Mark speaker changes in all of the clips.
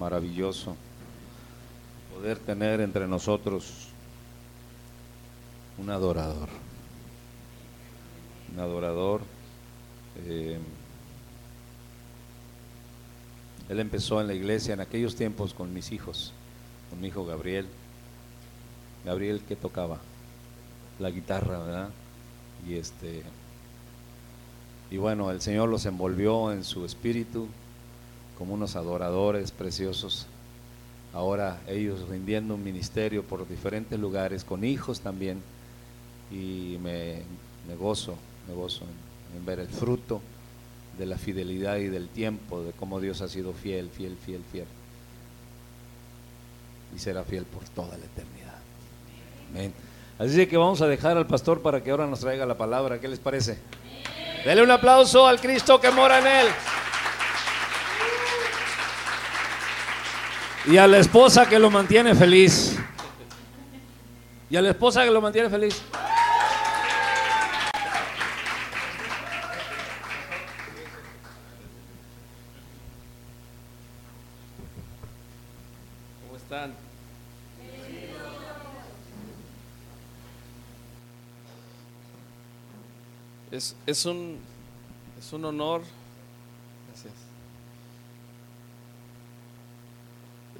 Speaker 1: maravilloso poder tener entre nosotros un adorador. Un adorador. eh, él empezó en la iglesia en aquellos tiempos con mis hijos, con mi hijo Gabriel. Gabriel que tocaba la guitarra, ¿verdad? Y este y bueno, el Señor los envolvió en su espíritu como unos adoradores preciosos. Ahora ellos rindiendo un ministerio por diferentes lugares, con hijos también. Y me, gozo, me gozo en, en ver el fruto de la fidelidad y del tiempo, de cómo Dios ha sido fiel, fiel, fiel, fiel. Y será fiel por toda la eternidad. Amén. Así que vamos a dejar al pastor para que ahora nos traiga la palabra. ¿Qué les parece? Dele un aplauso al Cristo que mora en él. Y a la esposa que lo mantiene feliz. Y a la esposa que lo mantiene feliz.
Speaker 2: ¿Cómo están? Es, es, un, es un honor. Gracias.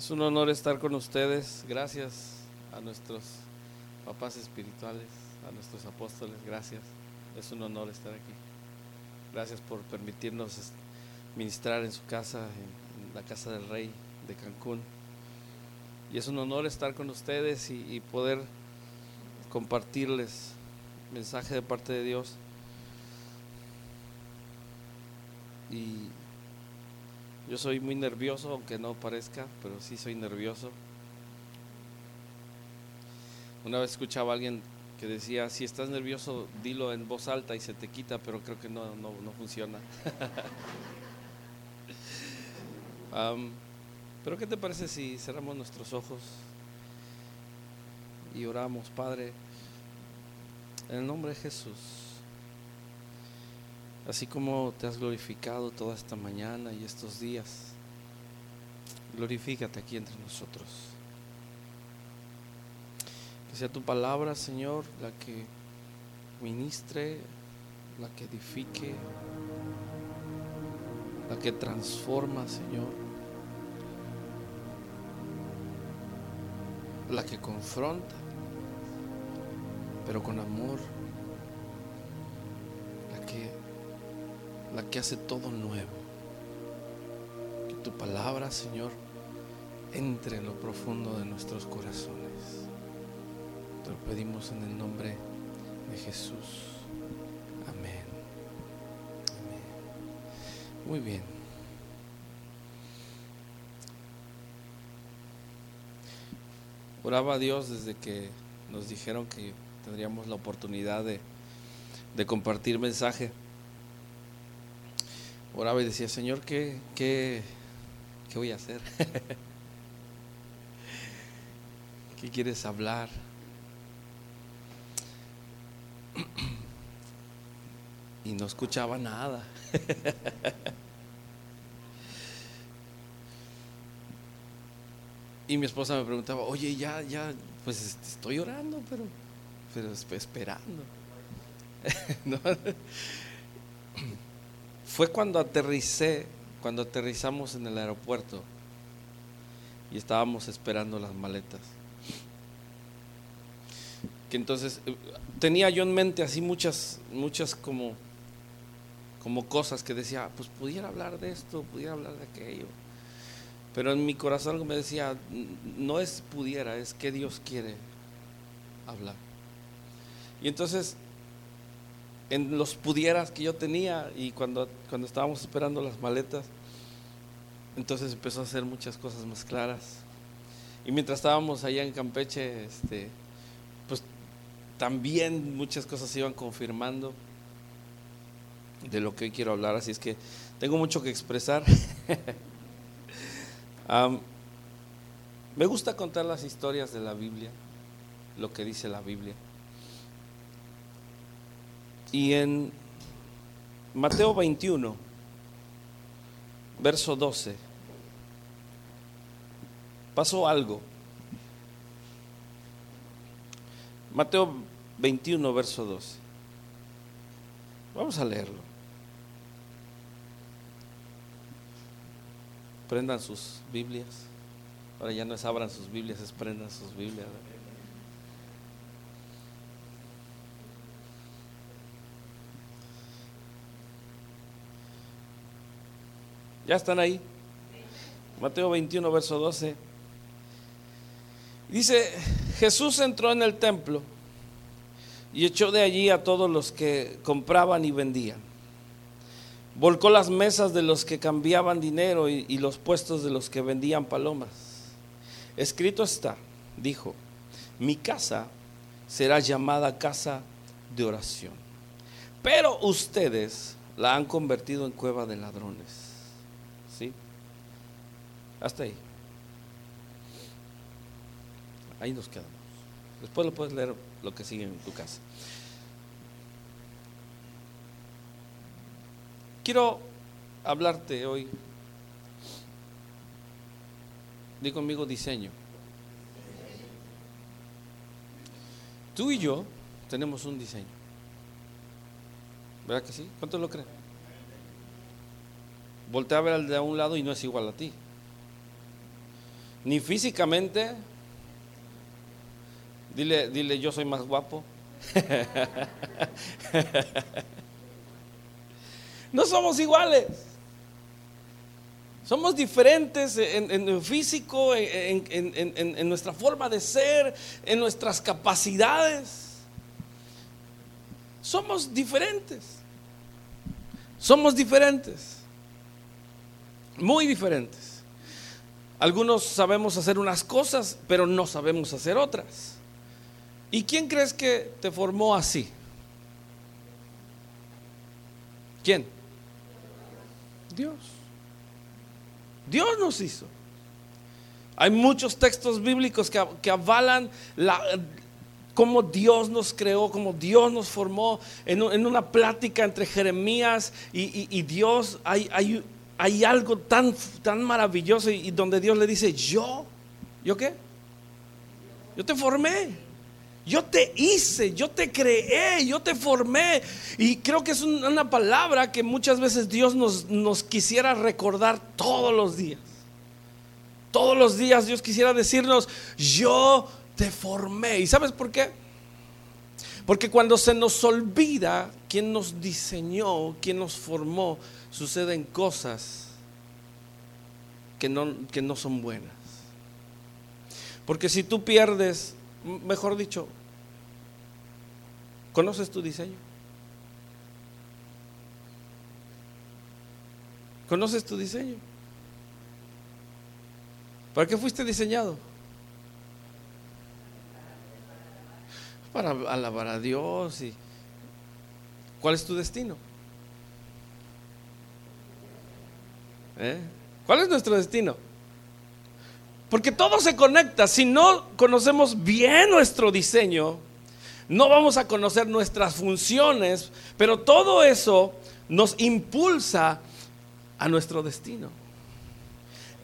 Speaker 2: Es un honor estar con ustedes. Gracias a nuestros papás espirituales, a nuestros apóstoles. Gracias. Es un honor estar aquí. Gracias por permitirnos ministrar en su casa, en, la casa del rey de Cancún. Y es un honor estar con ustedes y, y poder compartirles mensaje de parte de Dios. Y yo soy muy nervioso, aunque no parezca, pero sí soy nervioso. Una vez escuchaba a alguien que decía, si estás nervioso, dilo en voz alta y se te quita, pero creo que no, no, no funciona. Pero ¿qué te parece si cerramos nuestros ojos y oramos, Padre, en el nombre de Jesús? Así como te has glorificado toda esta mañana y estos días, glorifícate aquí entre nosotros. Que sea tu palabra, Señor, la que ministre, la que edifique, la que transforma, Señor. La que confronta, pero con amor. La que, la que hace todo nuevo. Que tu palabra, Señor, entre en lo profundo de nuestros corazones. Te lo pedimos en el nombre de Jesús. Amén. Amén. Muy bien. Oraba a Dios desde que nos dijeron que tendríamos la oportunidad de, de compartir mensaje. Oraba y decía, Señor, ¿qué, qué, qué voy a hacer? ¿Qué quieres hablar? Y no escuchaba nada. Y mi esposa me preguntaba, oye, ya, ya, pues este, estoy orando, pero, pero esp- esperando. No. Fue cuando aterricé, cuando aterrizamos en el aeropuerto y estábamos esperando las maletas. Que entonces eh, tenía yo en mente así muchas, muchas como, como cosas que decía, pues pudiera hablar de esto, pudiera hablar de aquello. Pero en mi corazón me decía, "N- no es pudiera, es que Dios quiere hablar. Y entonces, en los pudieras que yo tenía y cuando, cuando estábamos esperando las maletas, entonces empezó a hacer muchas cosas más claras. Y mientras estábamos allá en Campeche, este, pues también muchas cosas se iban confirmando de lo que hoy quiero hablar, así es que tengo mucho que expresar. Me gusta contar las historias de la Biblia, lo que dice la Biblia. Y en Mateo 21, verso 12, pasó algo. Mateo 21, verso 12. Vamos a leerlo. Prendan sus Biblias. Ahora ya no es abran sus Biblias, es prendan sus Biblias. ¿Ya están ahí? Mateo 21, verso 12. Dice, Jesús entró en el templo y echó de allí a todos los que compraban y vendían. Volcó las mesas de los que cambiaban dinero y, y los puestos de los que vendían palomas. Escrito está, dijo, mi casa será llamada casa de oración, pero ustedes la han convertido en cueva de ladrones. Hasta ahí. Ahí nos quedamos. Después lo puedes leer lo que sigue en tu casa. Quiero hablarte hoy. Di conmigo diseño. Tú y yo tenemos un diseño. ¿Verdad que sí? ¿Cuántos lo creen? Voltea a ver al de a un lado y no es igual a ti. Ni físicamente. Dile, dile, yo soy más guapo. no somos iguales. Somos diferentes en, en físico, en, nuestra forma de ser, en nuestras capacidades. Somos diferentes. Somos diferentes. Muy diferentes. Algunos sabemos hacer unas cosas, pero no sabemos hacer otras. ¿Y quién crees que te formó así? ¿Quién? Dios. Dios nos hizo. Hay muchos textos bíblicos que, avalan la, cómo Dios nos creó, cómo Dios nos formó. En, una plática entre Jeremías y, Dios hay, hay, hay, algo tan, tan maravilloso y donde Dios le dice, yo, ¿yo qué? Yo te formé. Yo te hice, yo te creé, yo te formé. Y creo que es una palabra que muchas veces Dios nos, nos quisiera recordar todos los días. Todos los días Dios quisiera decirnos, yo te formé. ¿Y sabes por qué? Porque cuando se nos olvida quién nos diseñó, quién nos formó, suceden cosas que no, que no son buenas. Porque si tú pierdes, mejor dicho, ¿Conoces tu diseño? ¿Conoces tu diseño? ¿Para qué fuiste diseñado? Para alabar a Dios y ¿cuál es tu destino? ¿Eh? ¿Cuál es nuestro destino? Porque todo se conecta. Si no conocemos bien nuestro diseño, no vamos a conocer nuestras funciones, pero todo eso nos impulsa a nuestro destino.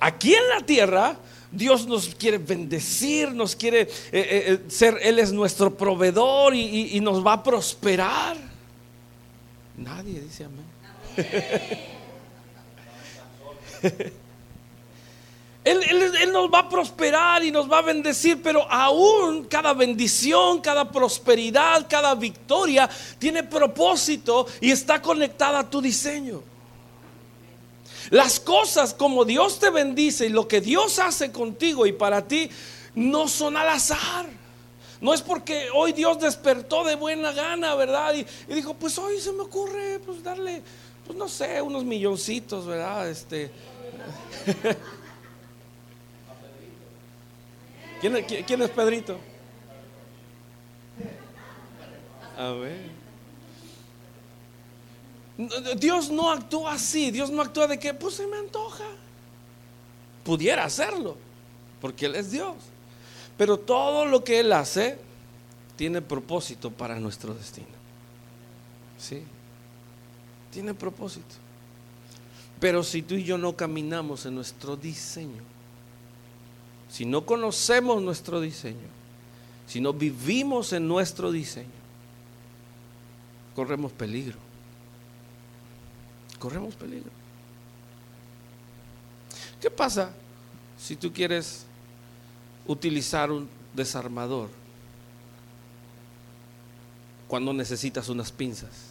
Speaker 2: Aquí en la tierra, Dios nos quiere bendecir, nos quiere eh, eh, ser, Él es nuestro proveedor y, nos va a prosperar. Nadie dice amén. Él, nos va a prosperar y nos va a bendecir, pero aún cada bendición, cada prosperidad, cada victoria tiene propósito y está conectada a tu diseño. Las cosas como Dios te bendice y lo que Dios hace contigo y para ti no son al azar. No es porque hoy Dios despertó de buena gana, ¿verdad? Y, y, dijo, pues hoy se me ocurre pues darle, pues no sé, unos milloncitos, ¿verdad? Este. ¿Quién, es Pedrito? A ver. Dios no actúa así. Dios no actúa de que, pues se me antoja. Pudiera hacerlo, porque Él es Dios. Pero todo lo que Él hace tiene propósito para nuestro destino. ¿Sí? Tiene propósito. Pero si tú y yo no caminamos en nuestro diseño, si no conocemos nuestro diseño, si no vivimos en nuestro diseño, corremos peligro. Corremos peligro. ¿Qué pasa si tú quieres utilizar un desarmador cuando necesitas unas pinzas?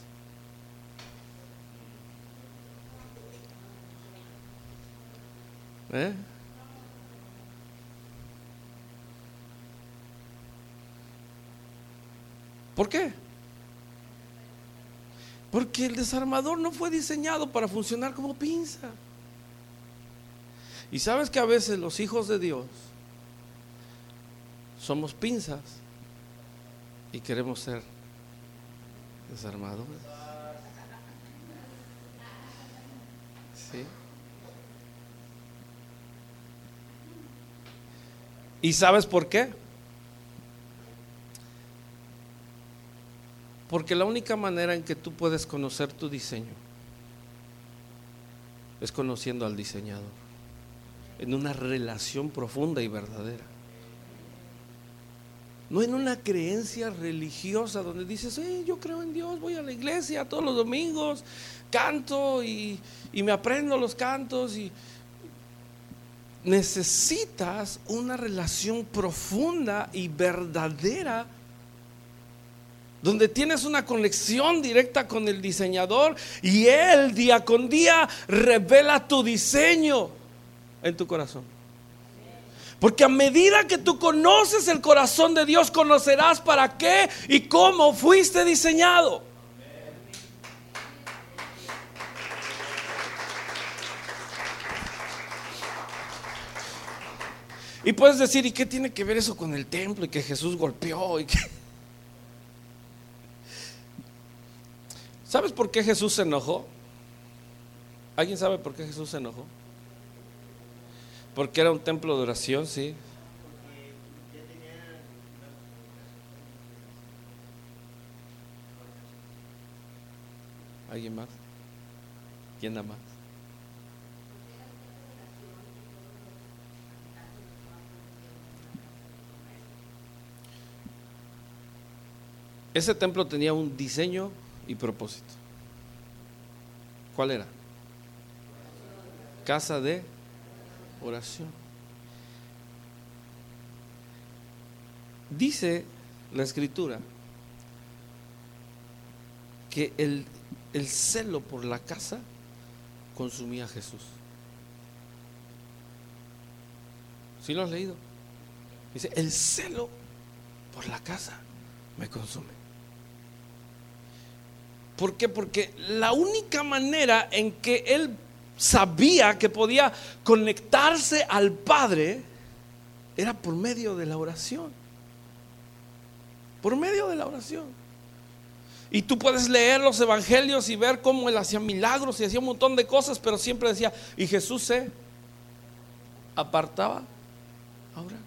Speaker 2: ¿Eh? ¿Por qué? Porque el desarmador no fue diseñado para funcionar como pinza. Y sabes que a veces los hijos de Dios somos pinzas y queremos ser desarmadores. ¿Sí? ¿Y sabes por qué? Porque la única manera en que tú puedes conocer tu diseño es conociendo al diseñador, en una relación profunda y verdadera. No en una creencia religiosa donde dices, yo creo en Dios, voy a la iglesia todos los domingos, canto y, y me aprendo los cantos y necesitas una relación profunda y verdadera donde tienes una conexión directa con el diseñador y él día con día revela tu diseño en tu corazón. Porque a medida que tú conoces el corazón de Dios, conocerás para qué y cómo fuiste diseñado. Y puedes decir, ¿y qué tiene que ver eso con el templo y que Jesús golpeó? Y que... ¿Sabes por qué Jesús se enojó? ¿Alguien sabe por qué Jesús se enojó? Porque era un templo de oración, sí. ¿Alguien más? ¿Quién da más? Ese templo tenía un diseño y propósito. ¿Cuál era? Casa de oración. Dice la escritura que el, el celo por la casa consumía a Jesús. ¿Sí lo has leído? Dice, el celo por la casa me consume. ¿Por qué? Porque la única manera en que él sabía que podía conectarse al Padre era por medio de la oración. Por medio de la oración. Y tú puedes leer los evangelios y ver cómo él hacía milagros y hacía un montón de cosas, pero siempre decía, y Jesús se apartaba a orar.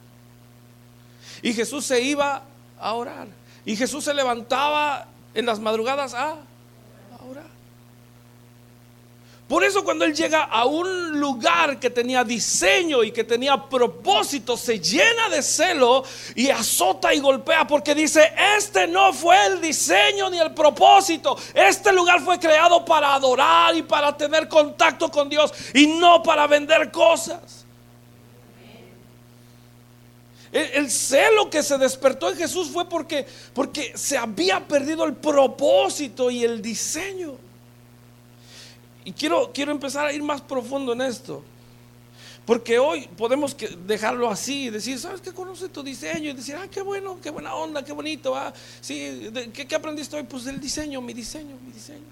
Speaker 2: Y Jesús se iba a orar. Y Jesús se levantaba en las madrugadas a por eso cuando él llega a un lugar que tenía diseño y que tenía propósito, se llena de celo y azota y golpea porque dice, este no fue el diseño ni el propósito. Este lugar fue creado para adorar y para tener contacto con Dios y no para vender cosas. El, celo que se despertó en Jesús fue porque, porque se había perdido el propósito y el diseño. Y quiero, quiero empezar a ir más profundo en esto. Porque hoy podemos dejarlo así decir, ¿sabes qué? Conoce tu diseño y decir, ah, qué bueno, qué buena onda, qué bonito. Ah. Sí, ¿qué, aprendiste hoy? Pues el diseño, mi diseño, mi diseño.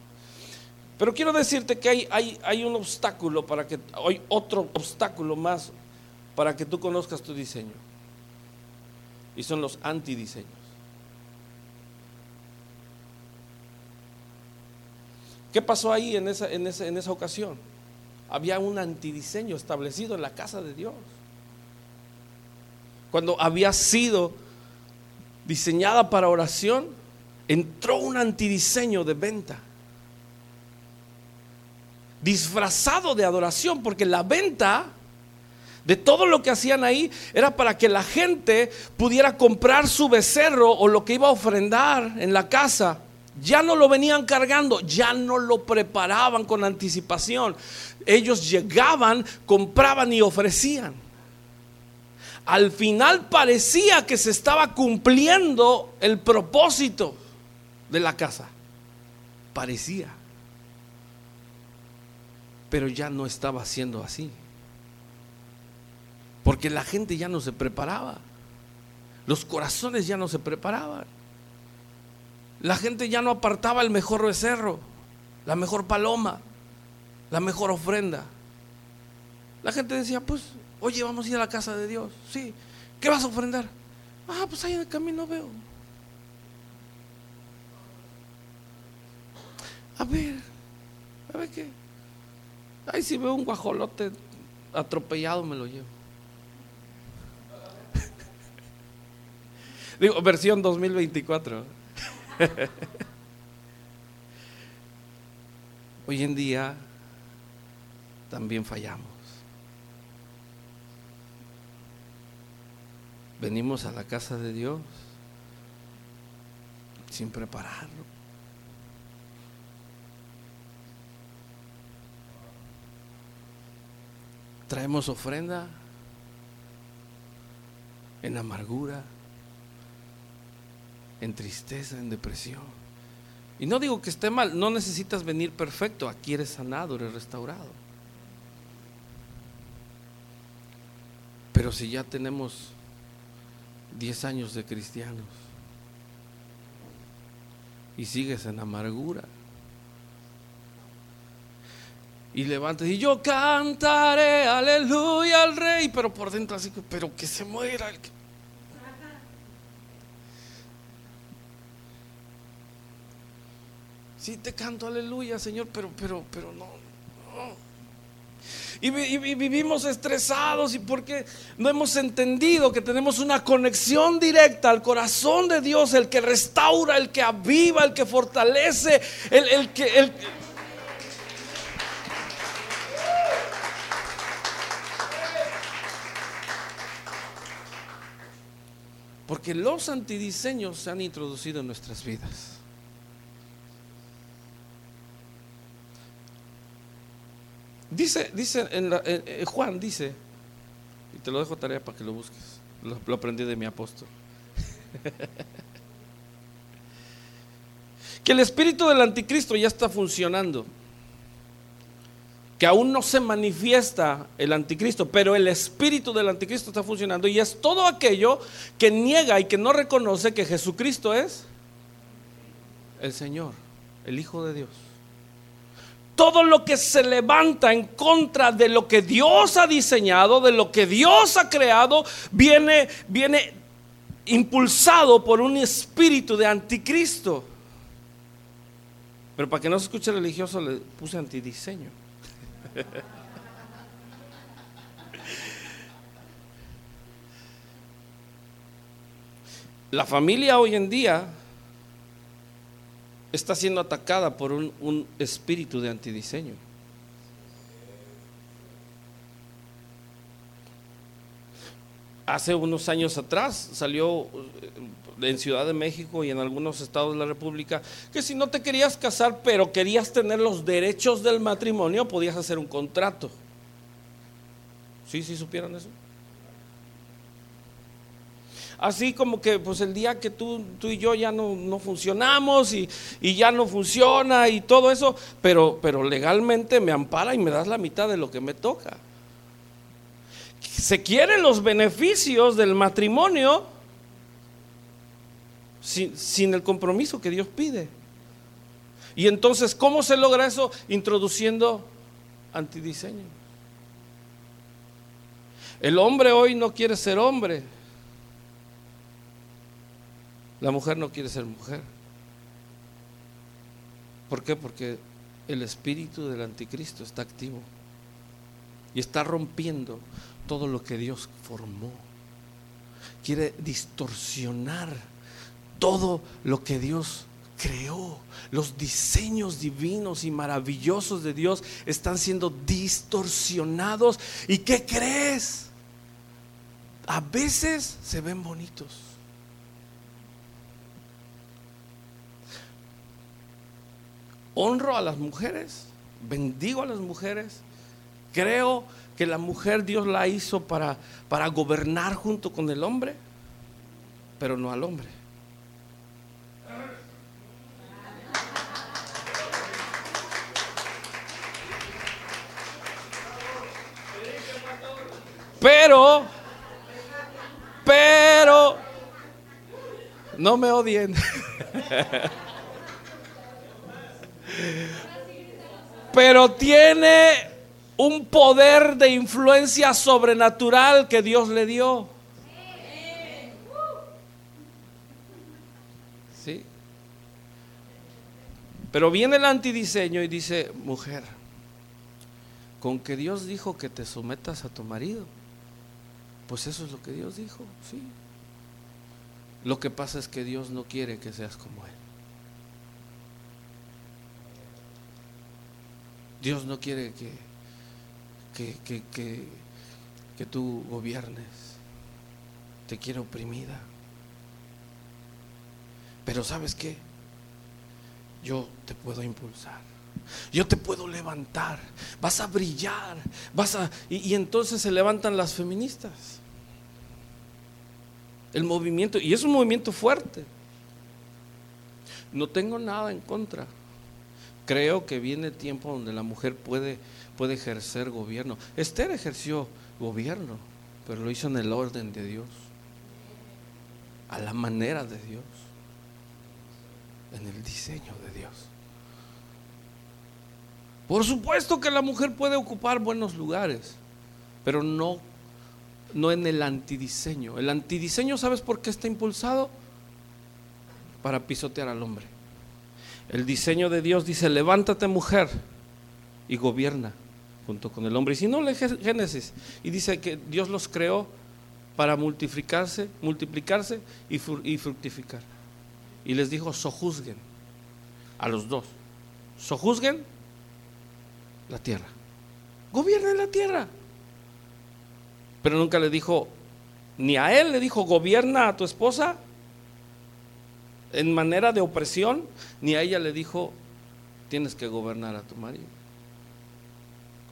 Speaker 2: Pero quiero decirte que hay, hay, hay un obstáculo para que, hay otro obstáculo más para que tú conozcas tu diseño. Y son los antidiseños. ¿Qué pasó ahí en esa, en esa, ocasión? Había un antidiseño establecido en la casa de Dios. Cuando había sido diseñada para oración, entró un antidiseño de venta. Disfrazado de adoración, porque la venta de todo lo que hacían ahí era para que la gente pudiera comprar su becerro o lo que iba a ofrendar en la casa. Ya no lo venían cargando, ya no lo preparaban con anticipación. Ellos llegaban, compraban y ofrecían. Al final parecía que se estaba cumpliendo el propósito de la casa. Parecía. Pero ya no estaba siendo así. Porque la gente ya no se preparaba. Los corazones ya no se preparaban. La gente ya no apartaba el mejor becerro, la mejor paloma, la mejor ofrenda. La gente decía, pues, oye, vamos a ir a la casa de Dios. Sí. ¿Qué vas a ofrendar? Ah, pues ahí en el camino veo. A ver, a ver qué. Ay, si veo un guajolote atropellado, me lo llevo. Digo, versión 2024. Hoy en día también fallamos. Venimos a la casa de Dios sin prepararlo. Traemos ofrenda en amargura en tristeza, en depresión. Y no digo que esté mal, no necesitas venir perfecto, aquí eres sanado, eres restaurado. Pero si ya tenemos 10 años de cristianos y sigues en amargura, y levantas y yo cantaré aleluya al rey, pero por dentro así, pero que se muera el que Sí, te canto aleluya, Señor, pero, pero, pero no. Y, vivimos estresados y porque no hemos entendido que tenemos una conexión directa al corazón de Dios, el que restaura, el que aviva, el que fortalece, el, que... El, porque los antidiseños se han introducido en nuestras vidas. Dice, dice, Juan dice, y te lo dejo tarea para que lo busques, lo, aprendí de mi apóstol, que el espíritu del anticristo ya está funcionando, que aún no se manifiesta el anticristo, pero el espíritu del anticristo está funcionando y es todo aquello que niega y que no reconoce que Jesucristo es el Señor, el Hijo de Dios todo lo que se levanta en contra de lo que Dios ha diseñado, de lo que Dios ha creado, viene, viene impulsado por un espíritu de anticristo. Pero para que no se escuche religioso le puse antidiseño. La familia hoy en día está siendo atacada por un, espíritu de antidiseño. Hace unos años atrás salió eh, en Ciudad de México y en algunos estados de la República que si no te querías casar pero querías tener los derechos del matrimonio podías hacer un contrato. ¿Sí, sí supieron eso? Así como que pues el día que tú, tú y yo ya no, funcionamos y, ya no funciona y todo eso, pero, pero legalmente me ampara y me das la mitad de lo que me toca. Se quieren los beneficios del matrimonio sin, sin el compromiso que Dios pide. Y entonces, ¿cómo se logra eso? Introduciendo antidiseño. El hombre hoy no quiere ser hombre, la mujer no quiere ser mujer. ¿Por qué? Porque el espíritu del anticristo está activo y está rompiendo todo lo que Dios formó. Quiere distorsionar todo lo que Dios creó. Los diseños divinos y maravillosos de Dios están siendo distorsionados. ¿Y qué crees? a veces se ven bonitos. Honro a las mujeres, bendigo a las mujeres, creo que la mujer Dios la hizo para, para gobernar junto con el hombre, pero no al hombre. Pero, pero, no me odien. Pero tiene un poder de influencia sobrenatural que Dios le dio. ¿Sí? Pero viene el antidiseño y dice, mujer, con que Dios dijo que te sometas a tu marido, pues eso es lo que Dios dijo, sí. Lo que pasa es que Dios no quiere que seas como Él. Dios no quiere que, que, que, que, tú gobiernes. Te quiere oprimida. Pero sabes qué? Yo te puedo impulsar. Yo te puedo levantar. Vas a brillar. Vas a. Y, y, entonces se levantan las feministas. El movimiento. Y es un movimiento fuerte. No tengo nada en contra. Creo que viene tiempo donde la mujer puede, puede ejercer gobierno. Esther ejerció gobierno, pero lo hizo en el orden de Dios, a la manera de Dios, en el diseño de Dios. Por supuesto que la mujer puede ocupar buenos lugares, pero no, no en el antidiseño. El antidiseño, ¿sabes por qué está impulsado? Para pisotear al hombre. El diseño de Dios dice, levántate mujer y gobierna junto con el hombre. Y si no, lee Génesis y dice que Dios los creó para multiplicarse, multiplicarse y, fructificar. Y les dijo, sojuzguen a los dos. Sojuzguen la tierra. Gobiernen la tierra. Pero nunca le dijo, ni a él le dijo, gobierna a tu esposa en manera de opresión, ni a ella le dijo, tienes que gobernar a tu marido.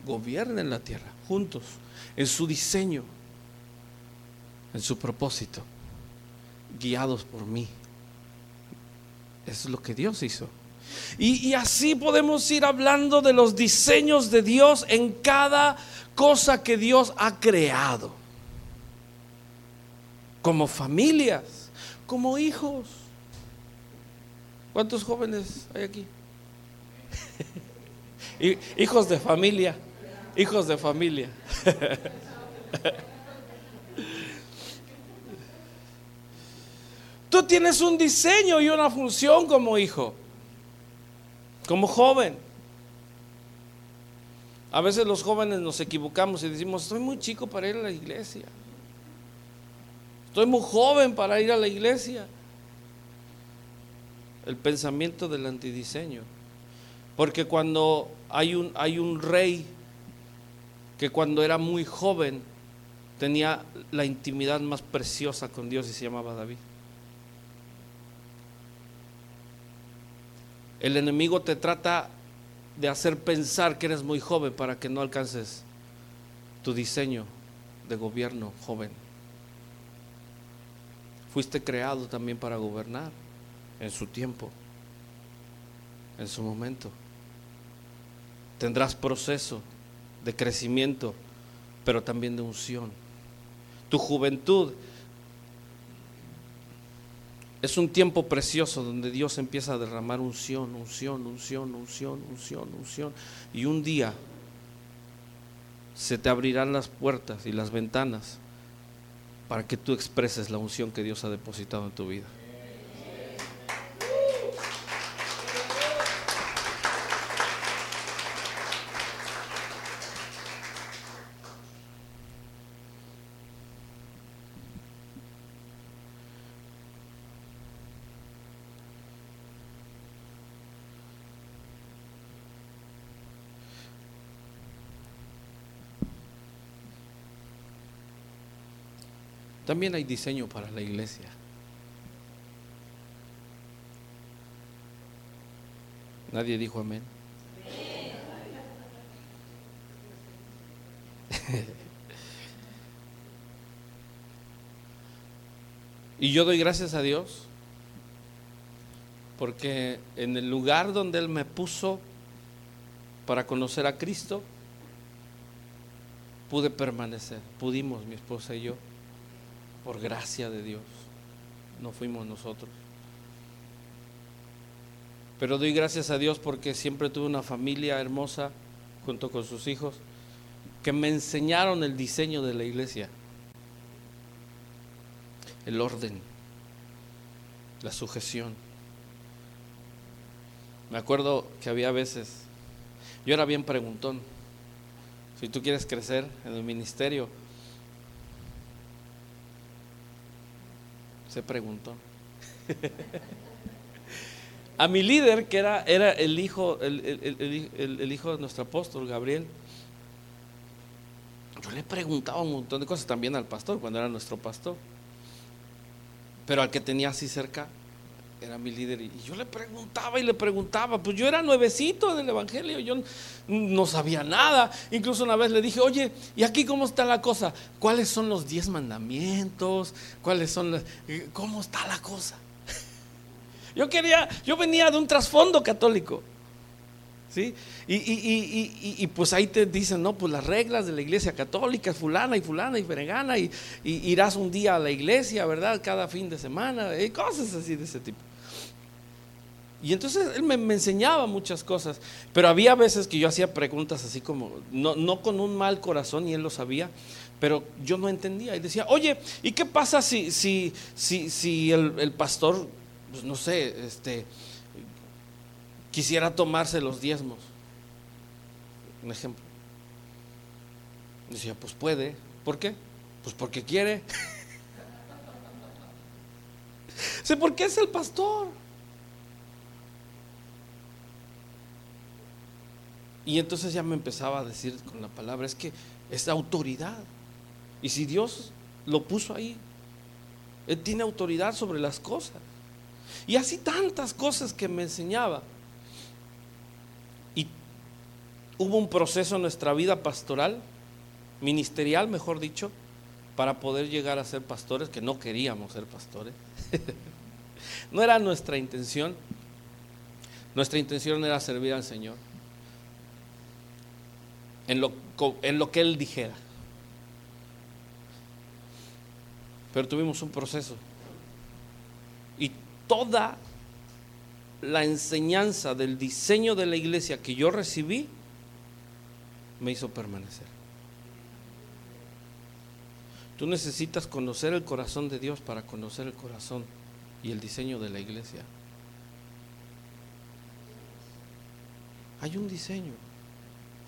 Speaker 2: Gobiernen la tierra juntos, en su diseño, en su propósito, guiados por mí. Es lo que Dios hizo. Y, y, así podemos ir hablando de los diseños de Dios en cada cosa que Dios ha creado. Como familias, como hijos ¿Cuántos jóvenes hay aquí? hijos de familia, hijos de familia. Tú tienes un diseño y una función como hijo, como joven. A veces los jóvenes nos equivocamos y decimos, estoy muy chico para ir a la iglesia. Estoy muy joven para ir a la iglesia el pensamiento del antidiseño. Porque cuando hay un, hay un rey que cuando era muy joven tenía la intimidad más preciosa con Dios y se llamaba David. El enemigo te trata de hacer pensar que eres muy joven para que no alcances tu diseño de gobierno joven. Fuiste creado también para gobernar en su tiempo, en su momento. Tendrás proceso de crecimiento, pero también de unción. Tu juventud es un tiempo precioso donde Dios empieza a derramar unción, unción, unción, unción, unción, unción. Y un día se te abrirán las puertas y las ventanas para que tú expreses la unción que Dios ha depositado en tu vida. También hay diseño para la iglesia. Nadie dijo amén. y yo doy gracias a Dios porque en el lugar donde Él me puso para conocer a Cristo, pude permanecer, pudimos mi esposa y yo, por gracia de Dios, no fuimos nosotros. Pero doy gracias a Dios porque siempre tuve una familia hermosa junto con sus hijos que me enseñaron el diseño de la iglesia, el orden, la sujeción. Me acuerdo que había veces, yo era bien preguntón, si tú quieres crecer en el ministerio, se preguntó. A mi líder, que era, era el, hijo, el, hijo de nuestro apóstol, Gabriel, yo le preguntaba un montón de cosas también al pastor, cuando era nuestro pastor. Pero al que tenía así cerca, era mi líder. Y yo le preguntaba y le preguntaba, pues yo era nuevecito del Evangelio, yo no sabía nada. Incluso una vez le dije, oye, ¿y aquí cómo está la cosa? ¿Cuáles son los diez mandamientos? ¿Cuáles son las, ¿Cómo está la cosa? Yo quería, yo venía de un trasfondo católico. ¿Sí? Y, y, pues ahí te dicen, no, pues las reglas de la iglesia católica, fulana y fulana y fregana, y, irás un día a la iglesia, ¿verdad? Cada fin de semana, y cosas así de ese tipo. Y entonces él me, enseñaba muchas cosas, pero había veces que yo hacía preguntas así como, no, no con un mal corazón, y él lo sabía, pero yo no entendía. Y decía, oye, ¿y qué pasa si, si, si, si el, pastor, pues no sé, este, quisiera tomarse los diezmos? Un ejemplo. Decía, pues puede. ¿Por qué? Pues porque quiere. sé por qué es el pastor. Y entonces ya me empezaba a decir con la palabra, es que es autoridad. Y si Dios lo puso ahí, Él tiene autoridad sobre las cosas. Y así tantas cosas que me enseñaba. Y hubo un proceso en nuestra vida pastoral, ministerial, mejor dicho, para poder llegar a ser pastores, que no queríamos ser pastores. no era nuestra intención. Nuestra intención era servir al Señor en lo, en lo que Él dijera. Pero tuvimos un proceso. Y toda la enseñanza del diseño de la iglesia que yo recibí me hizo permanecer. Tú necesitas conocer el corazón de Dios para conocer el corazón y el diseño de la iglesia. Hay un diseño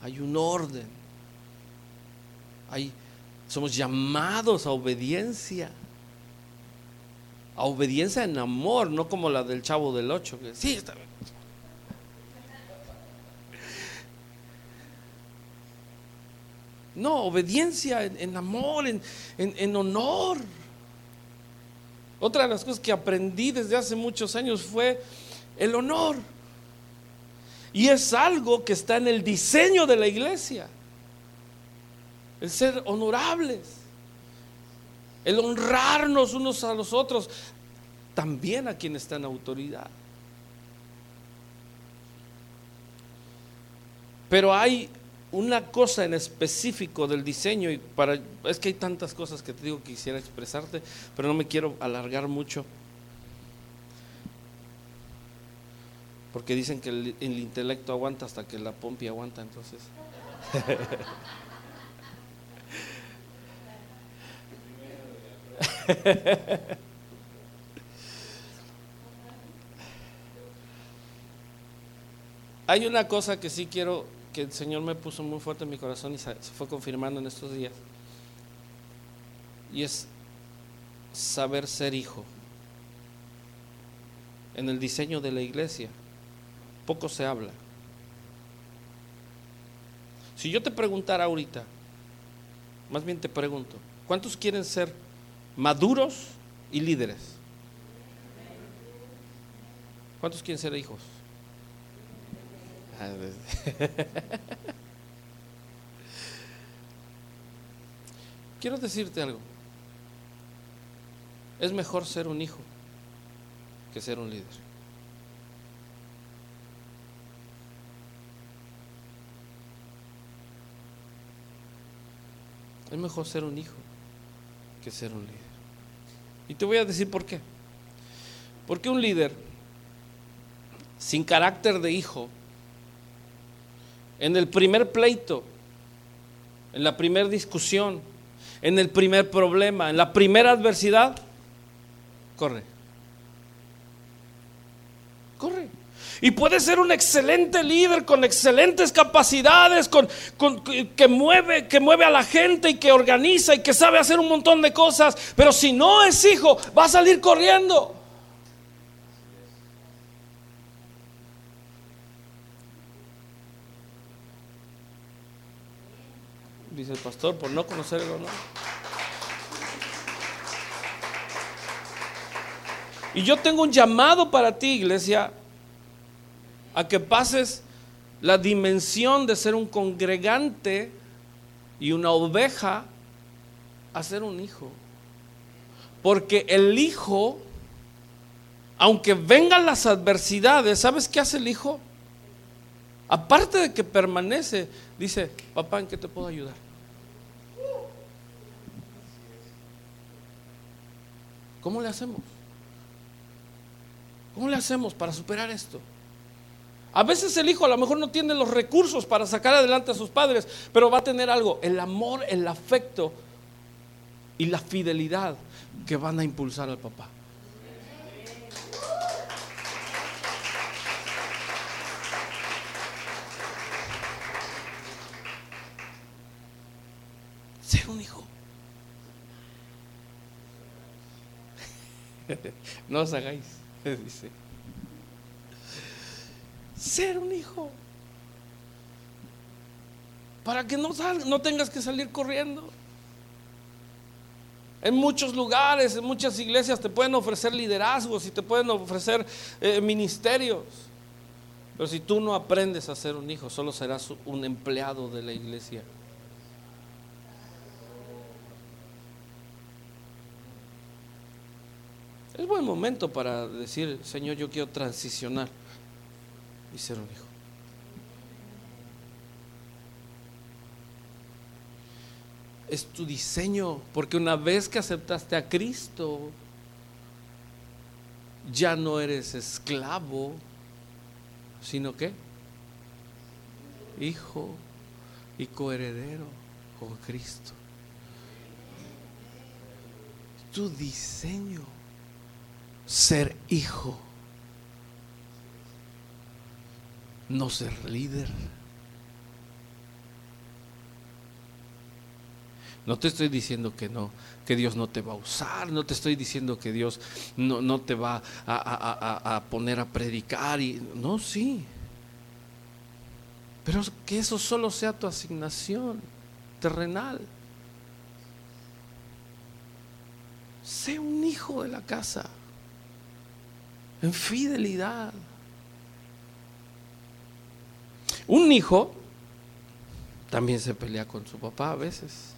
Speaker 2: hay un orden. Hay, somos llamados a obediencia. A obediencia en amor, no como la del chavo del 8. Que, sí, está bien. No, obediencia en, amor, en, en, honor. Otra de las cosas que aprendí desde hace muchos años fue el honor. Y es algo que está en el diseño de la iglesia. El ser honorables. El honrarnos unos a los otros. También a quien está en autoridad. Pero hay una cosa en específico del diseño y para es que hay tantas cosas que te digo que quisiera expresarte, pero no me quiero alargar mucho. Porque dicen que el, intelecto aguanta hasta que la pompi aguanta, entonces. Hay una cosa que sí quiero, que el Señor me puso muy fuerte en mi corazón y se fue confirmando en estos días. Y es saber ser hijo. En el diseño de la iglesia poco se habla. Si yo te preguntara ahorita, más bien te pregunto, ¿cuántos quieren ser maduros y líderes. ¿Cuántos quieren ser hijos? Ah, Quiero decirte algo. Es mejor ser un hijo que ser un líder. Es mejor ser un hijo que ser un líder. Y te voy a decir por qué. Porque un líder sin carácter de hijo, en el primer pleito, en la primera discusión, en el primer problema, en la primera adversidad, corre. Corre. Y puede ser un excelente líder con excelentes capacidades, con, que, mueve, que mueve a la gente y que organiza y que sabe hacer un montón de cosas. Pero si no es hijo, va a salir corriendo. dice el pastor, por no conocer el honor. Y yo tengo un llamado para ti, iglesia, a que pases la dimensión de ser un congregante y una oveja a ser un hijo. Porque el hijo, aunque vengan las adversidades, ¿sabes qué hace el hijo? Aparte de que permanece, dice, papá, ¿en qué te puedo ayudar? ¿Cómo le hacemos? ¿Cómo le hacemos para superar esto? A veces el hijo a lo mejor no tiene los recursos para sacar adelante a sus padres, pero va a tener algo, el amor, el afecto y la fidelidad que van a impulsar al papá. Ser un hijo no os hagáis, dice. Ser un hijo. Para que no, no tengas que salir corriendo. En muchos lugares, en muchas iglesias te pueden ofrecer liderazgos y te pueden ofrecer eh, ministerios. Pero si tú no aprendes a ser un hijo, solo serás un empleado de la iglesia. Es buen momento para decir, Señor, yo quiero transicionar y ser un hijo. Es tu diseño, porque una vez que aceptaste a Cristo, ya no eres esclavo, sino que hijo y coheredero con Cristo. Tu diseño ser hijo, no ser líder. No te estoy diciendo que no, que Dios no te va a usar, no te estoy diciendo que Dios no, no te va a, a, poner a predicar y no, sí. Pero que eso solo sea tu asignación terrenal. Sé un hijo de la casa en fidelidad. Un hijo también se pelea con su papá a veces,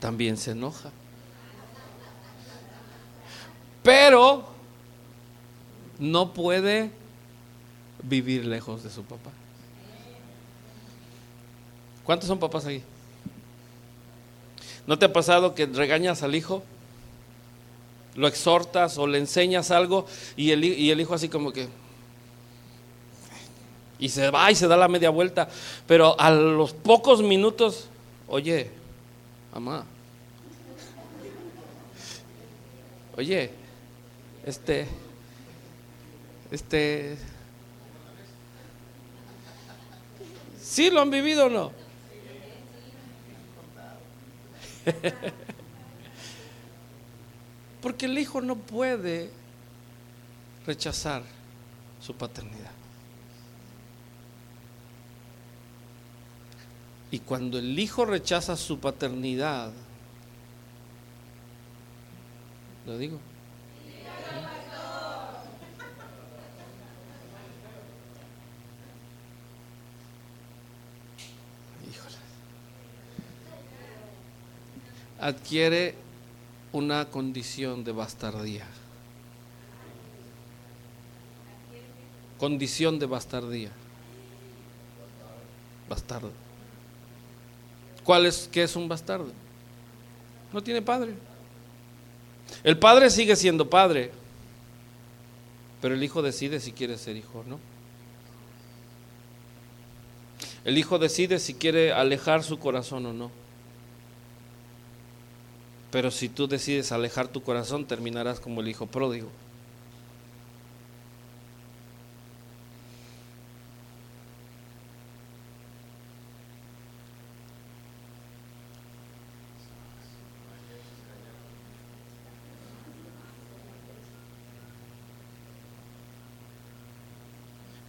Speaker 2: también se enoja. Pero no puede vivir lejos de su papá. ¿Cuántos son papás ahí? ¿No te ha pasado que regañas al hijo? lo exhortas o le enseñas algo y el, y el hijo así como que... Y se va y se da la media vuelta, pero a los pocos minutos, oye, mamá, oye, este, este, ¿sí lo han vivido o no? Porque el hijo no puede rechazar su paternidad. Y cuando el hijo rechaza su paternidad, Lo digo. Adquiere una condición de bastardía. Condición de bastardía. Bastardo. ¿Cuál es, qué es un bastardo? No tiene padre. El padre sigue siendo padre, pero el hijo decide si quiere ser hijo o no. El hijo decide si quiere alejar su corazón o no. Pero si tú decides alejar tu corazón, terminarás como el hijo pródigo.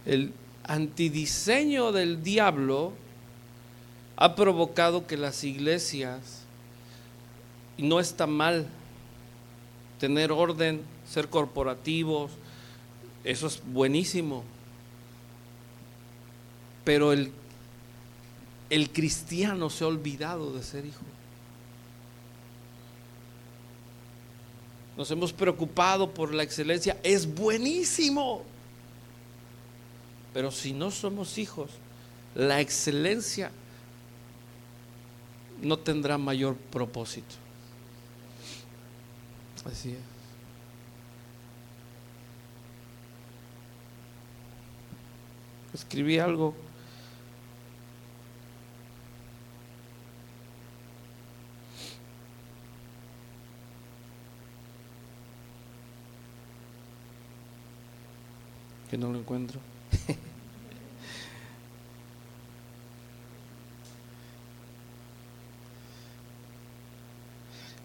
Speaker 2: El antidiseño del diablo ha provocado que las iglesias, y no está mal tener orden, ser corporativos, eso es buenísimo, pero el, el cristiano se ha olvidado de ser hijo. Nos hemos preocupado por la excelencia, es buenísimo. Pero si no somos hijos, la excelencia no tendrá mayor propósito. Así es. Escribí algo. Que no lo encuentro.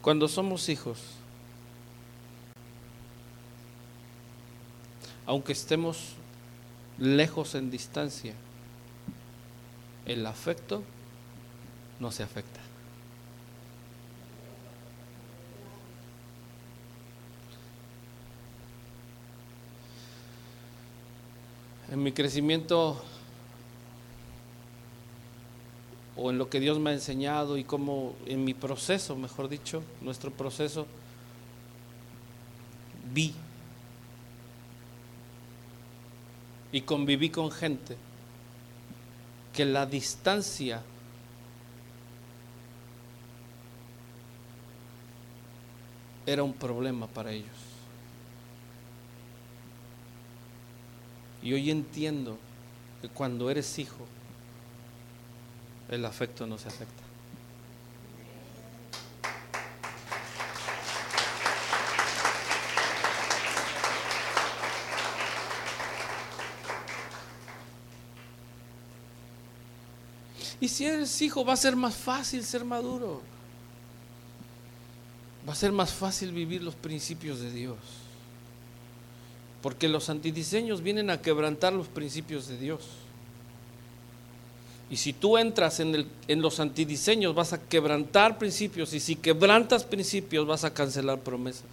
Speaker 2: Cuando somos hijos, aunque estemos lejos en distancia, el afecto no se afecta. En mi crecimiento o en lo que Dios me ha enseñado y como en mi proceso, mejor dicho, nuestro proceso, vi y conviví con gente que la distancia era un problema para ellos. Y hoy entiendo que cuando eres hijo, el afecto no se afecta. Y si eres hijo, va a ser más fácil ser maduro. Va a ser más fácil vivir los principios de Dios. Porque los antidiseños vienen a quebrantar los principios de Dios. Y si tú entras en, en los antidiseños, vas a quebrantar principios. Y si quebrantas principios, vas a cancelar promesas.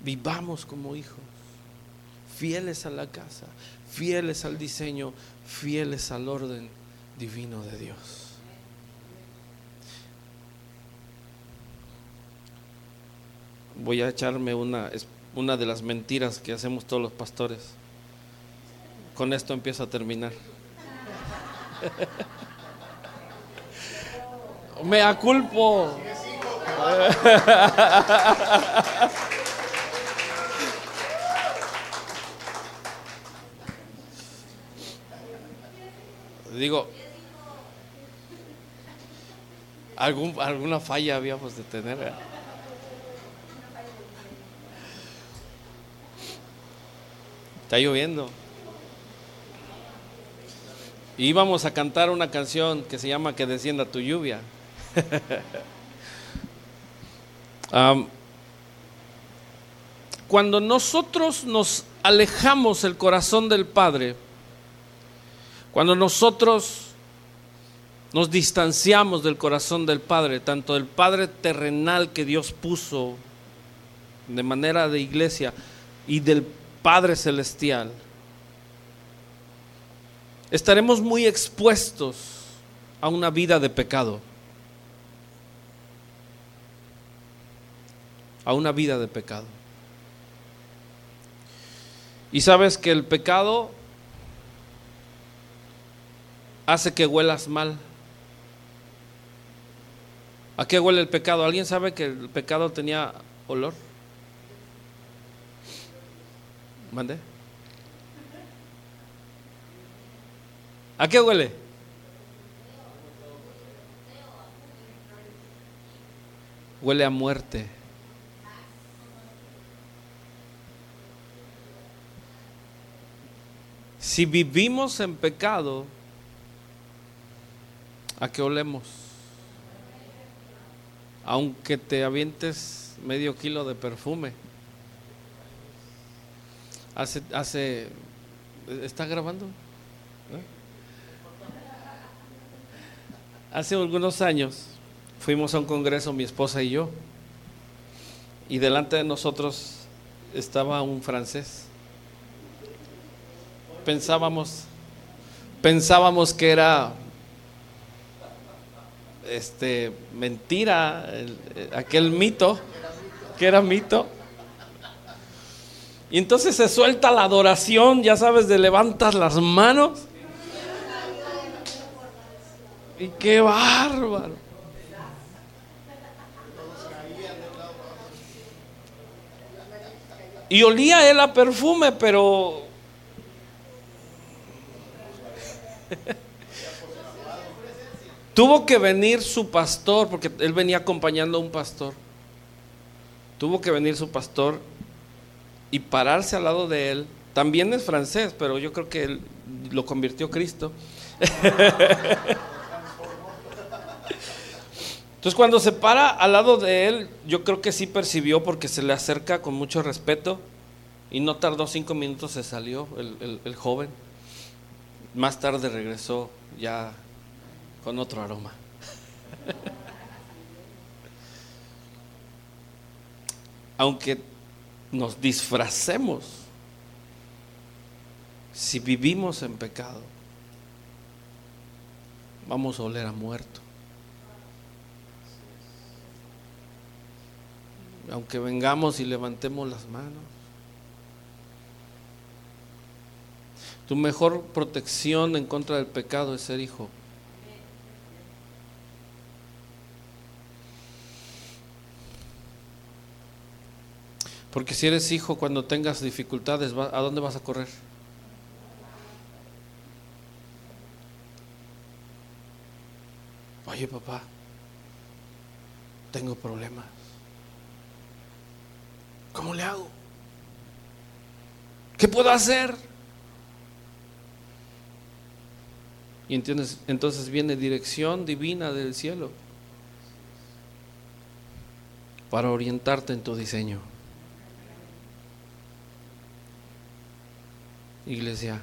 Speaker 2: Vivamos como hijos, fieles a la casa, fieles al diseño, fieles al orden divino de Dios. voy a echarme una, una de las mentiras que hacemos todos los pastores. Con esto empiezo a terminar. Me aculpo. Digo, algún, alguna falla habíamos de tener. Está lloviendo. Y íbamos a cantar una canción que se llama Que descienda tu lluvia. cuando nosotros nos alejamos el corazón del Padre, Cuando nosotros nos distanciamos del corazón del Padre, tanto del Padre terrenal que Dios puso de manera de iglesia y del Padre celestial, estaremos muy expuestos a una vida de pecado. A una vida de pecado. Y sabes que el pecado hace que huelas mal. ¿A qué huele el pecado? ¿Alguien sabe que el pecado tenía olor? ¿Mande? ¿A qué huele? Huele a muerte. Si vivimos en pecado, ¿a qué olemos? Aunque te avientes medio kilo de perfume. Hace, hace, ¿está grabando? ¿Eh? Hace algunos años fuimos a un congreso, mi esposa y yo, y delante de nosotros estaba un francés. Pensábamos, pensábamos que era este mentira, aquel mito, que era mito. Y entonces se suelta la adoración, ya sabes, de levantas las manos. Y qué bárbaro. Y olía él a perfume, pero... Tuvo que venir su pastor, porque él venía acompañando a un pastor. Tuvo que venir su pastor y pararse al lado de él. También es francés, pero yo creo que él lo convirtió Cristo. Entonces cuando se para al lado de él, yo creo que sí percibió porque se le acerca con mucho respeto y no tardó cinco minutos, se salió el, el joven. Más tarde regresó ya con otro aroma. Aunque nos disfracemos si vivimos en pecado, vamos a oler a muerto. Aunque vengamos y levantemos las manos. Tu mejor protección en contra del pecado es ser hijo. Porque si eres hijo, cuando tengas dificultades, ¿a dónde vas a correr? Oye, papá, tengo problemas. ¿Cómo le hago? ¿Qué puedo hacer? Y entonces, entonces viene dirección divina del cielo para orientarte en tu diseño. Iglesia,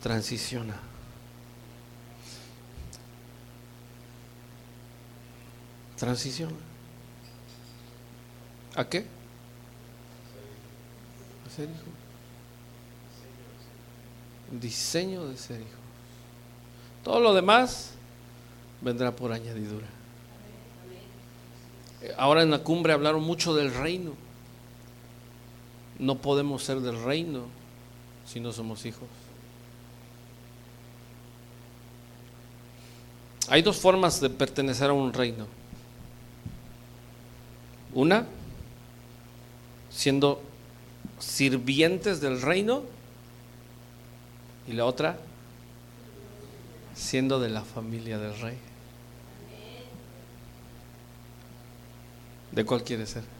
Speaker 2: transiciona. Transiciona. ¿A qué? A ser hijo. Diseño de ser hijo. Todo lo demás vendrá por añadidura. Ahora en la cumbre hablaron mucho del reino. No podemos ser del reino si no somos hijos. Hay dos formas de pertenecer a un reino. Una, siendo sirvientes del reino. Y la otra, siendo de la familia del rey. ¿De cuál quiere ser?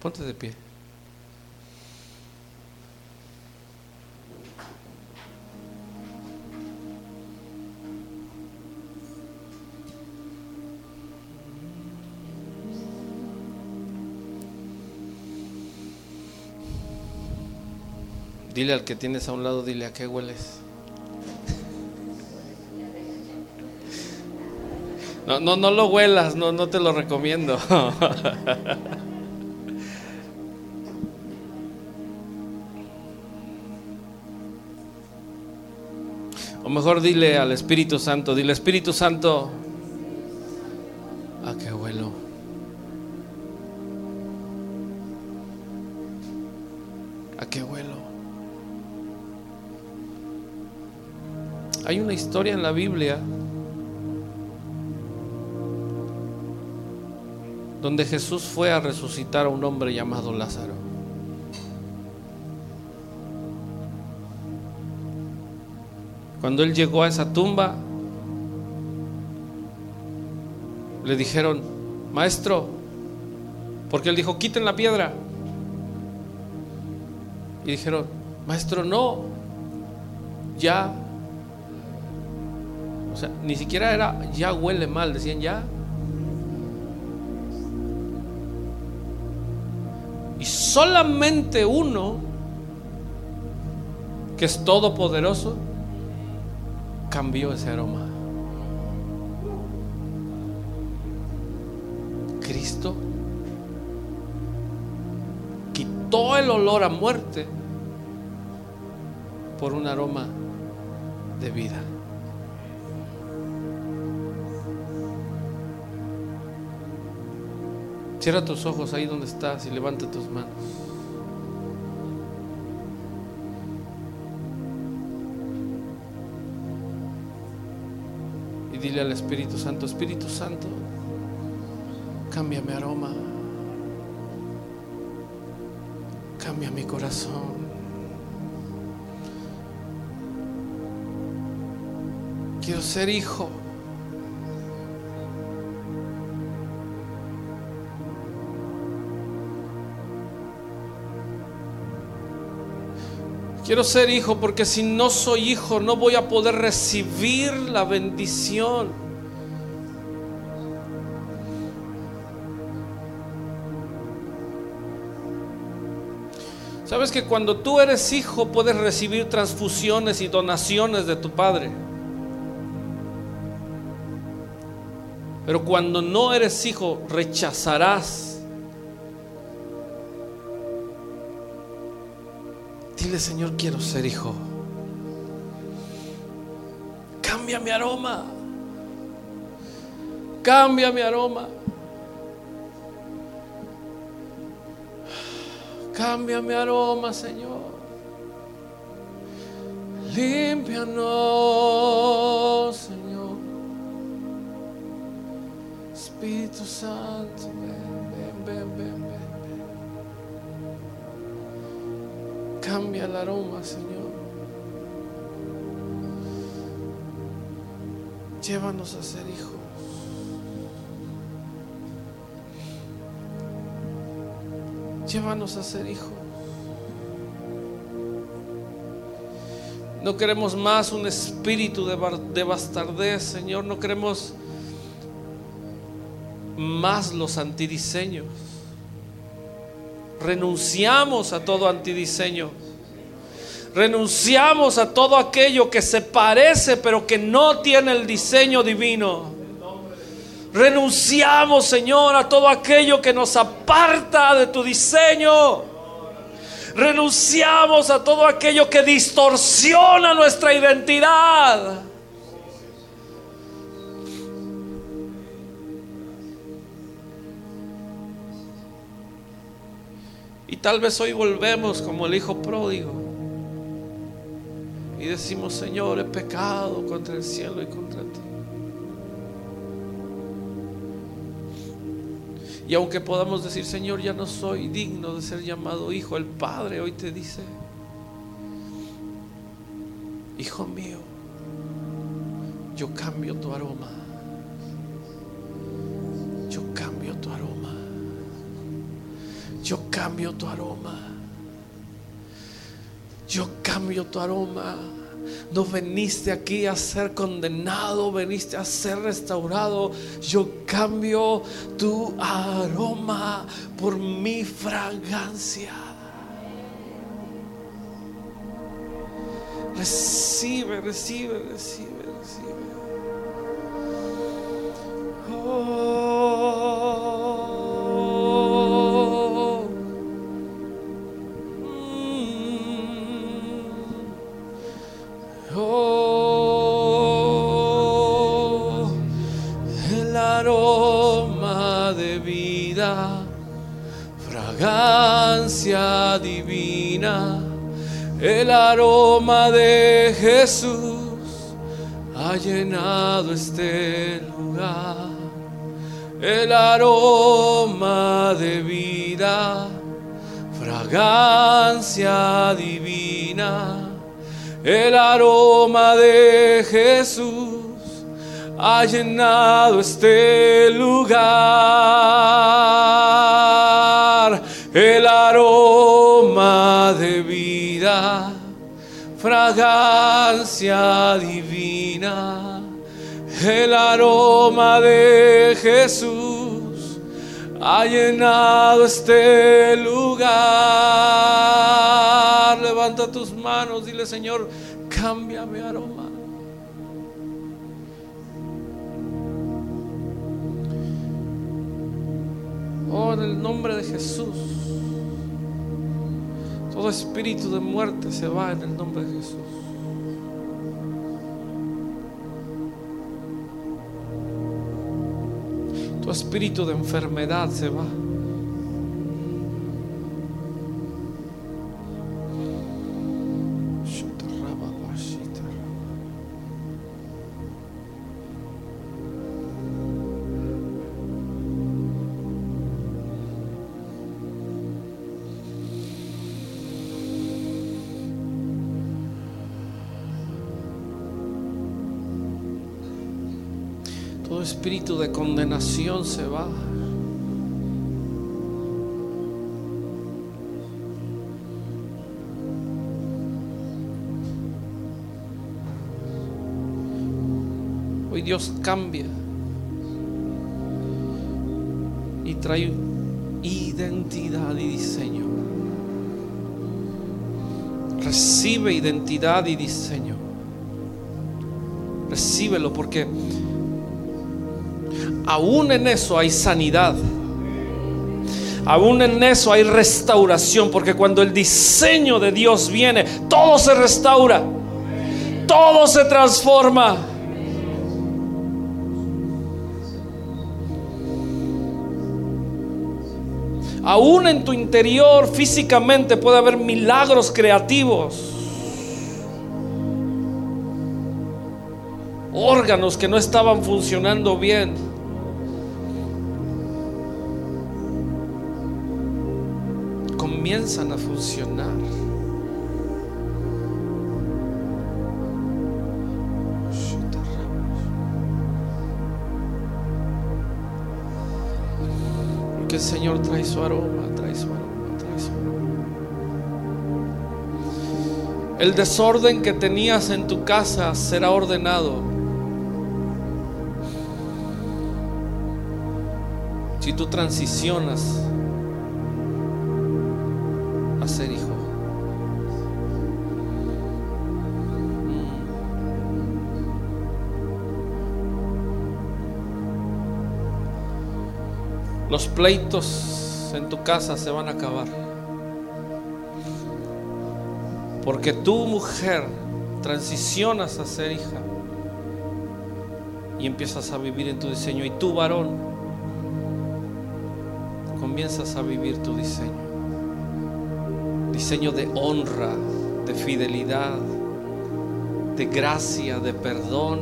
Speaker 2: Ponte de pie. Dile al que tienes a un lado, dile a qué hueles. No, no, no lo huelas, no, no te lo recomiendo. Mejor dile al Espíritu Santo, dile Espíritu Santo, ¿a qué huelo? ¿A qué huelo? Hay una historia en la Biblia donde Jesús fue a resucitar a un hombre llamado Lázaro. Cuando él llegó a esa tumba, le dijeron, maestro, porque él dijo, quiten la piedra. Y dijeron, maestro, no, ya. O sea, ni siquiera era, ya huele mal, decían, ya. Y solamente uno, que es todopoderoso, cambió ese aroma. Cristo quitó el olor a muerte por un aroma de vida. Cierra tus ojos ahí donde estás y levanta tus manos. Dile al Espíritu Santo, Espíritu Santo, cambia mi aroma, cambia mi corazón. Quiero ser hijo. Quiero ser hijo porque si no soy hijo no voy a poder recibir la bendición. Sabes que cuando tú eres hijo puedes recibir transfusiones y donaciones de tu padre. Pero cuando no eres hijo rechazarás Dile, Señor, quiero ser hijo. Cambia mi aroma. Cambia mi aroma. Cambia mi aroma, Señor. Límpianos, Señor. Espíritu Santo, ven, ven, ven, ven. Cambia el aroma, Señor. Llévanos a ser hijos. Llévanos a ser hijos. No queremos más un espíritu de, de bastardez, Señor. No queremos más los antidiseños. Renunciamos a todo antidiseño. Renunciamos a todo aquello que se parece pero que no tiene el diseño divino. Renunciamos, Señor, a todo aquello que nos aparta de tu diseño. Renunciamos a todo aquello que distorsiona nuestra identidad. Y tal vez hoy volvemos como el hijo pródigo. Y decimos, Señor, he pecado contra el cielo y contra ti. Y aunque podamos decir, Señor, ya no soy digno de ser llamado hijo, el Padre hoy te dice, Hijo mío, yo cambio tu aroma. Cambio tu aroma. Yo cambio tu aroma. No veniste aquí a ser condenado, veniste a ser restaurado. Yo cambio tu aroma por mi fragancia. Recibe, recibe, recibe, recibe. Ha llenado este lugar. El aroma de vida, fragancia divina, el aroma de Jesús ha llenado este lugar. Levanta tus manos, dile Señor, cambia aroma. En el nombre de Jesús. Todo espíritu de muerte se va en el nombre de Jesús. Tu espíritu de enfermedad se va. Todo espíritu de condenación se va. Hoy Dios cambia y trae identidad y diseño. Recibe identidad y diseño. Recíbelo porque aún en eso hay sanidad. Aún en eso hay restauración, porque cuando el diseño de Dios viene, todo se restaura, todo se transforma. Aún en tu interior físicamente puede haber milagros creativos. Órganos que no estaban funcionando bien. Comienzan a funcionar. Porque el Señor trae su aroma, trae su aroma, trae su aroma. El desorden que tenías en tu casa será ordenado. Si tú transicionas ser hijo. Los pleitos en tu casa se van a acabar. Porque tu mujer transicionas a ser hija y empiezas a vivir en tu diseño. Y tu varón comienzas a vivir tu diseño. Diseño de honra, de fidelidad, de gracia, de perdón.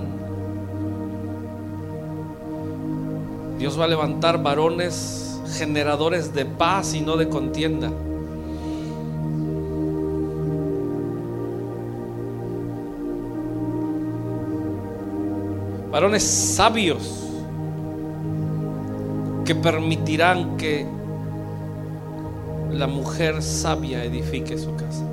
Speaker 2: Dios va a levantar varones generadores de paz y no de contienda. Varones sabios que permitirán que la mujer sabia edifique su casa.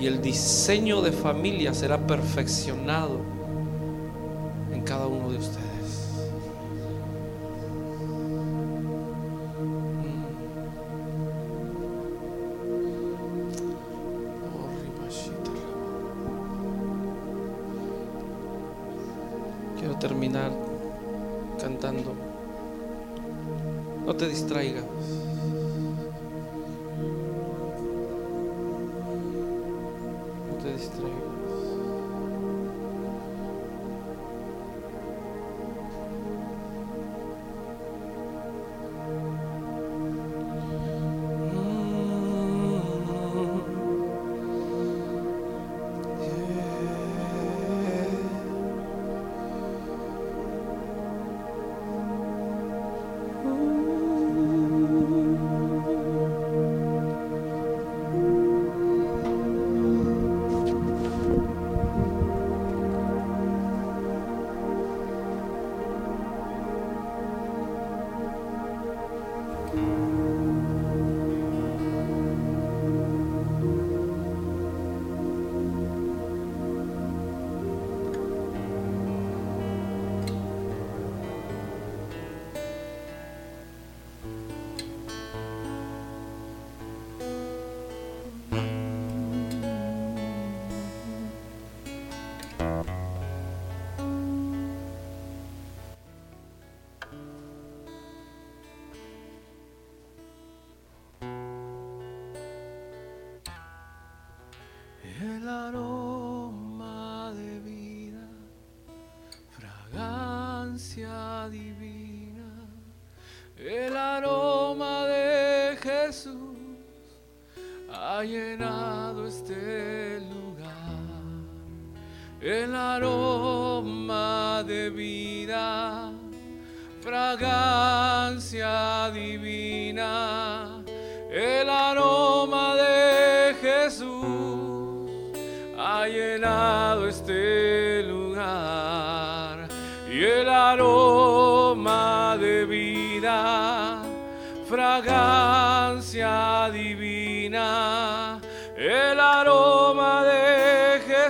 Speaker 2: Y el diseño de familia será perfeccionado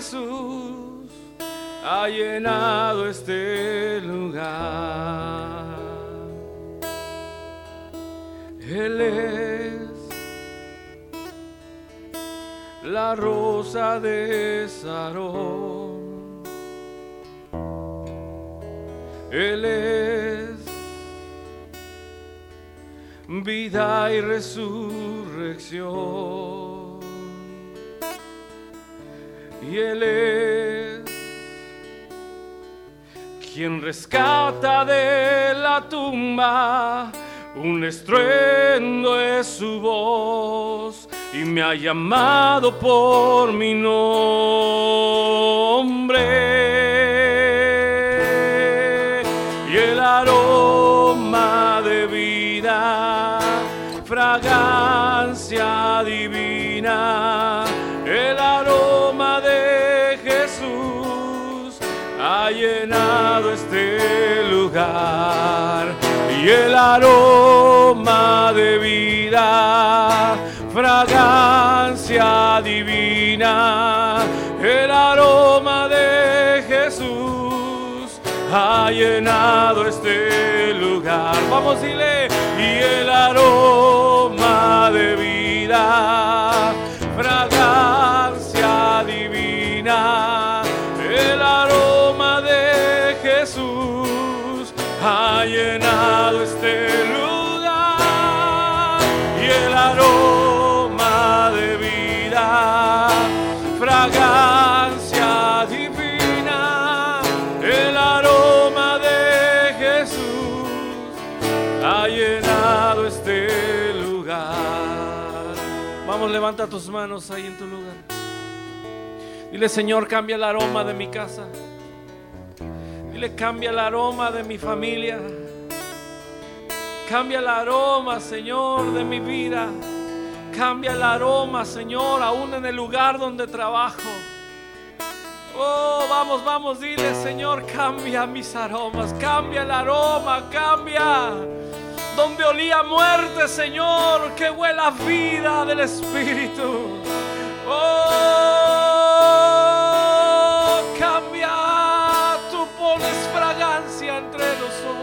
Speaker 2: Jesús ha llenado este lugar. Él es la rosa de Sarón. Él es vida y resurrección. Y es quien rescata de la tumba. Un estruendo es su voz y me ha llamado por mi nombre. Y el aroma de vida, fragancia divina, ha llenado este lugar. Y el aroma de vida, fragancia divina, el aroma de Jesús ha llenado este lugar. Vamos, dile, y el aroma de vida, fragancia ha llenado este lugar y el aroma de vida, fragancia divina, el aroma de Jesús ha llenado este lugar. Vamos, levanta tus manos ahí en tu lugar. Dile, Señor, cambia el aroma de mi casa. Dile, cambia el aroma de mi familia. Cambia el aroma, Señor, de mi vida. Cambia el aroma, Señor, aún en el lugar donde trabajo. Oh, vamos, vamos, dile, Señor, cambia mis aromas. Cambia el aroma, cambia. Donde olía muerte, Señor, que huela vida del Espíritu. Oh, fragancia entre nosotros.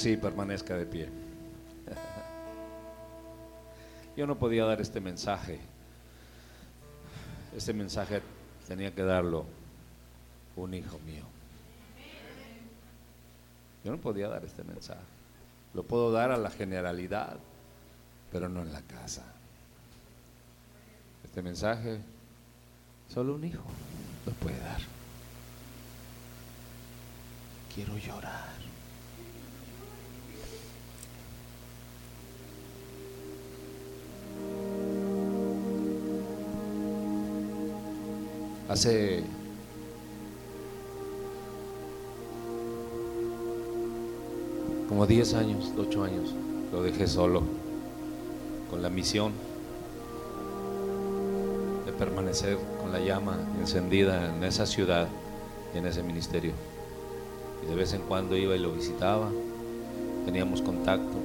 Speaker 1: Así permanezca de pie. Yo no podía dar este mensaje. Este mensaje tenía que darlo un hijo mío. Yo no podía dar este mensaje. Lo puedo dar a la generalidad, pero no en la casa. Este mensaje solo un hijo lo puede dar. Quiero llorar. Hace como 10 años, 8 años, lo dejé solo, con la misión de permanecer con la llama encendida en esa ciudad y en ese ministerio. Y de vez en cuando iba y lo visitaba, teníamos contacto.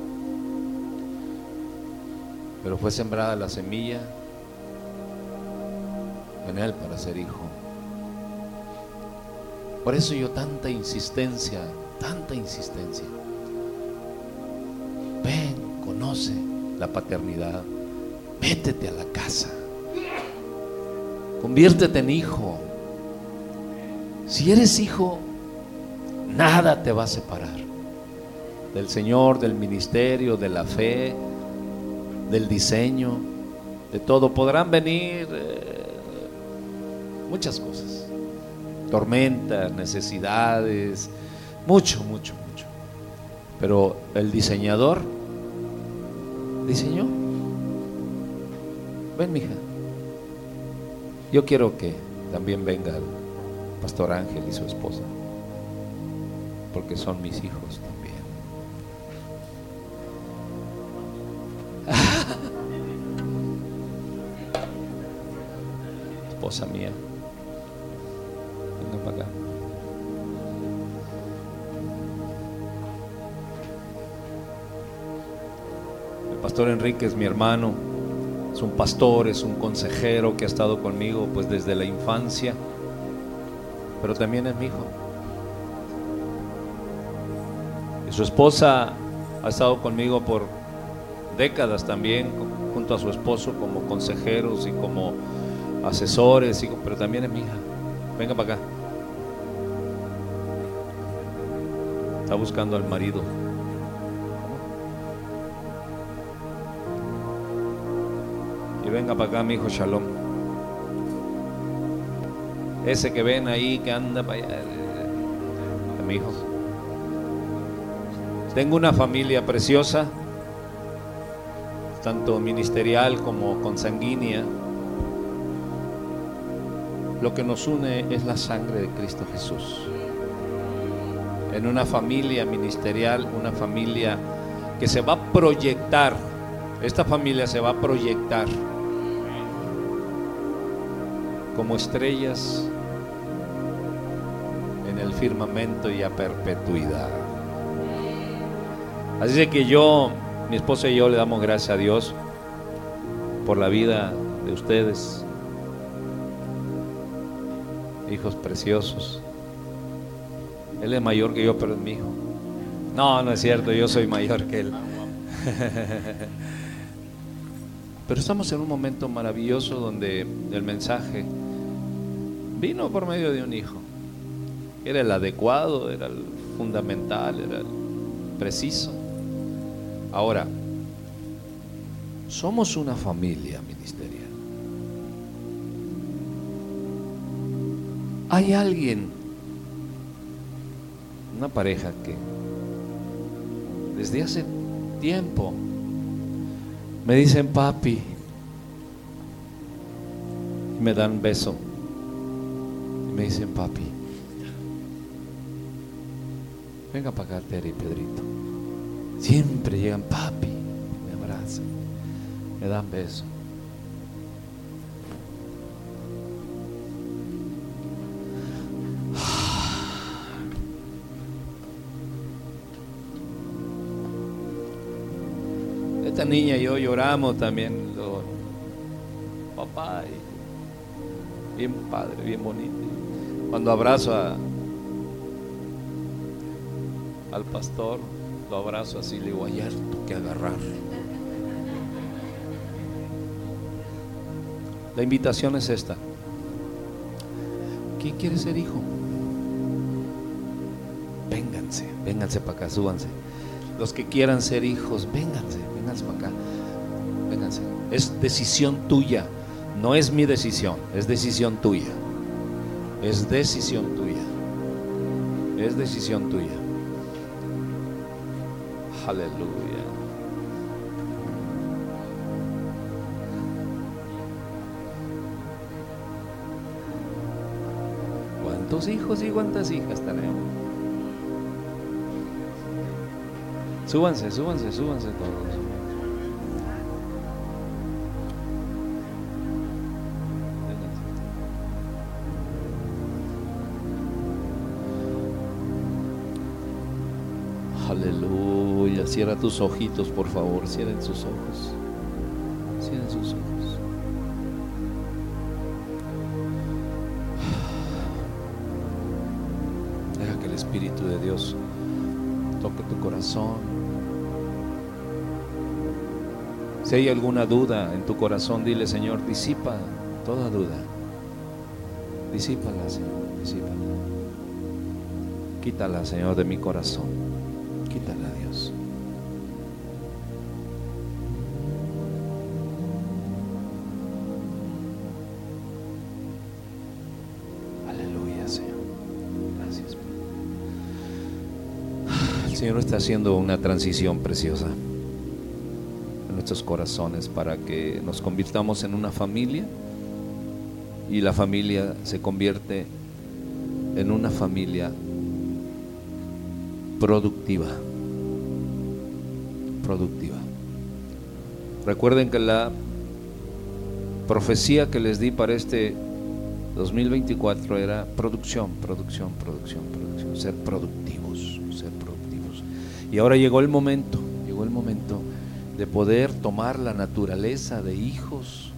Speaker 1: Pero fue sembrada la semilla en él para ser hijo. Por eso yo tanta insistencia, tanta insistencia. Ven, conoce la paternidad, métete a la casa, conviértete en hijo. Si eres hijo, nada te va a separar del Señor, del ministerio, de la fe, del diseño, de todo. Podrán venir eh, muchas cosas, tormentas, necesidades, mucho, mucho, mucho. Pero el diseñador diseñó. Ven, mija. Yo quiero que también venga el pastor Ángel y su esposa, porque son mis hijos Mía, venga para acá. El pastor Enrique es mi hermano, es un pastor, es un consejero que ha estado conmigo pues desde la infancia, pero también es mi hijo. Y su esposa ha estado conmigo por décadas también, junto a su esposo como consejeros y como asesores, pero también es mi hija. Venga para acá. Está buscando al marido. Y venga para acá, mi hijo Shalom. Ese que ven ahí que anda para allá, eh, es mi hijo. Tengo una familia preciosa, tanto ministerial como consanguínea. Lo que nos une es la sangre de Cristo Jesús. En una familia ministerial, una familia que se va a proyectar, esta familia se va a proyectar como estrellas en el firmamento y a perpetuidad. Así que yo, mi esposa y yo le damos gracias a Dios por la vida de ustedes, hijos preciosos. Él es mayor que yo, pero es mi hijo. No, no es cierto, yo soy mayor que él. Pero estamos en un momento maravilloso donde el mensaje vino por medio de un hijo. Era el adecuado, era el fundamental, era el preciso. Ahora, somos una familia ministerial. Hay alguien, una pareja que desde hace tiempo me dicen papi y me dan beso. Me dicen papi venga para acá Tere y Pedrito siempre llegan papi me abrazan me dan beso niña y yo lloramos también. Papá, bien padre, bien bonito. Cuando abrazo a, al pastor, lo abrazo así, le digo, hay que agarrar. La invitación es esta. ¿Quién quiere ser hijo? Vénganse, vénganse para acá, súbanse. Los que quieran ser hijos, vénganse, para acá. Vénganse. Es decisión tuya, no es mi decisión, es decisión tuya. Es decisión tuya. Es decisión tuya. Aleluya. ¿Cuántos hijos y cuántas hijas tenemos? Súbanse, súbanse, súbanse todos. Tus ojitos, por favor. Cierren sus ojos. Cierren sus ojos. Deja que el Espíritu de Dios toque tu corazón. Si hay alguna duda en tu corazón, dile, Señor, disipa toda duda. Disípala, Señor, disípala. Quítala, Señor, de mi corazón. Haciendo una transición preciosa en nuestros corazones para que nos convirtamos en una familia y la familia se convierte en una familia productiva. Productiva. Recuerden que la profecía que les di para este 2024 era producción, producción, producción, producción, ser productivos. Y ahora llegó el momento, llegó el momento de poder tomar la naturaleza de hijos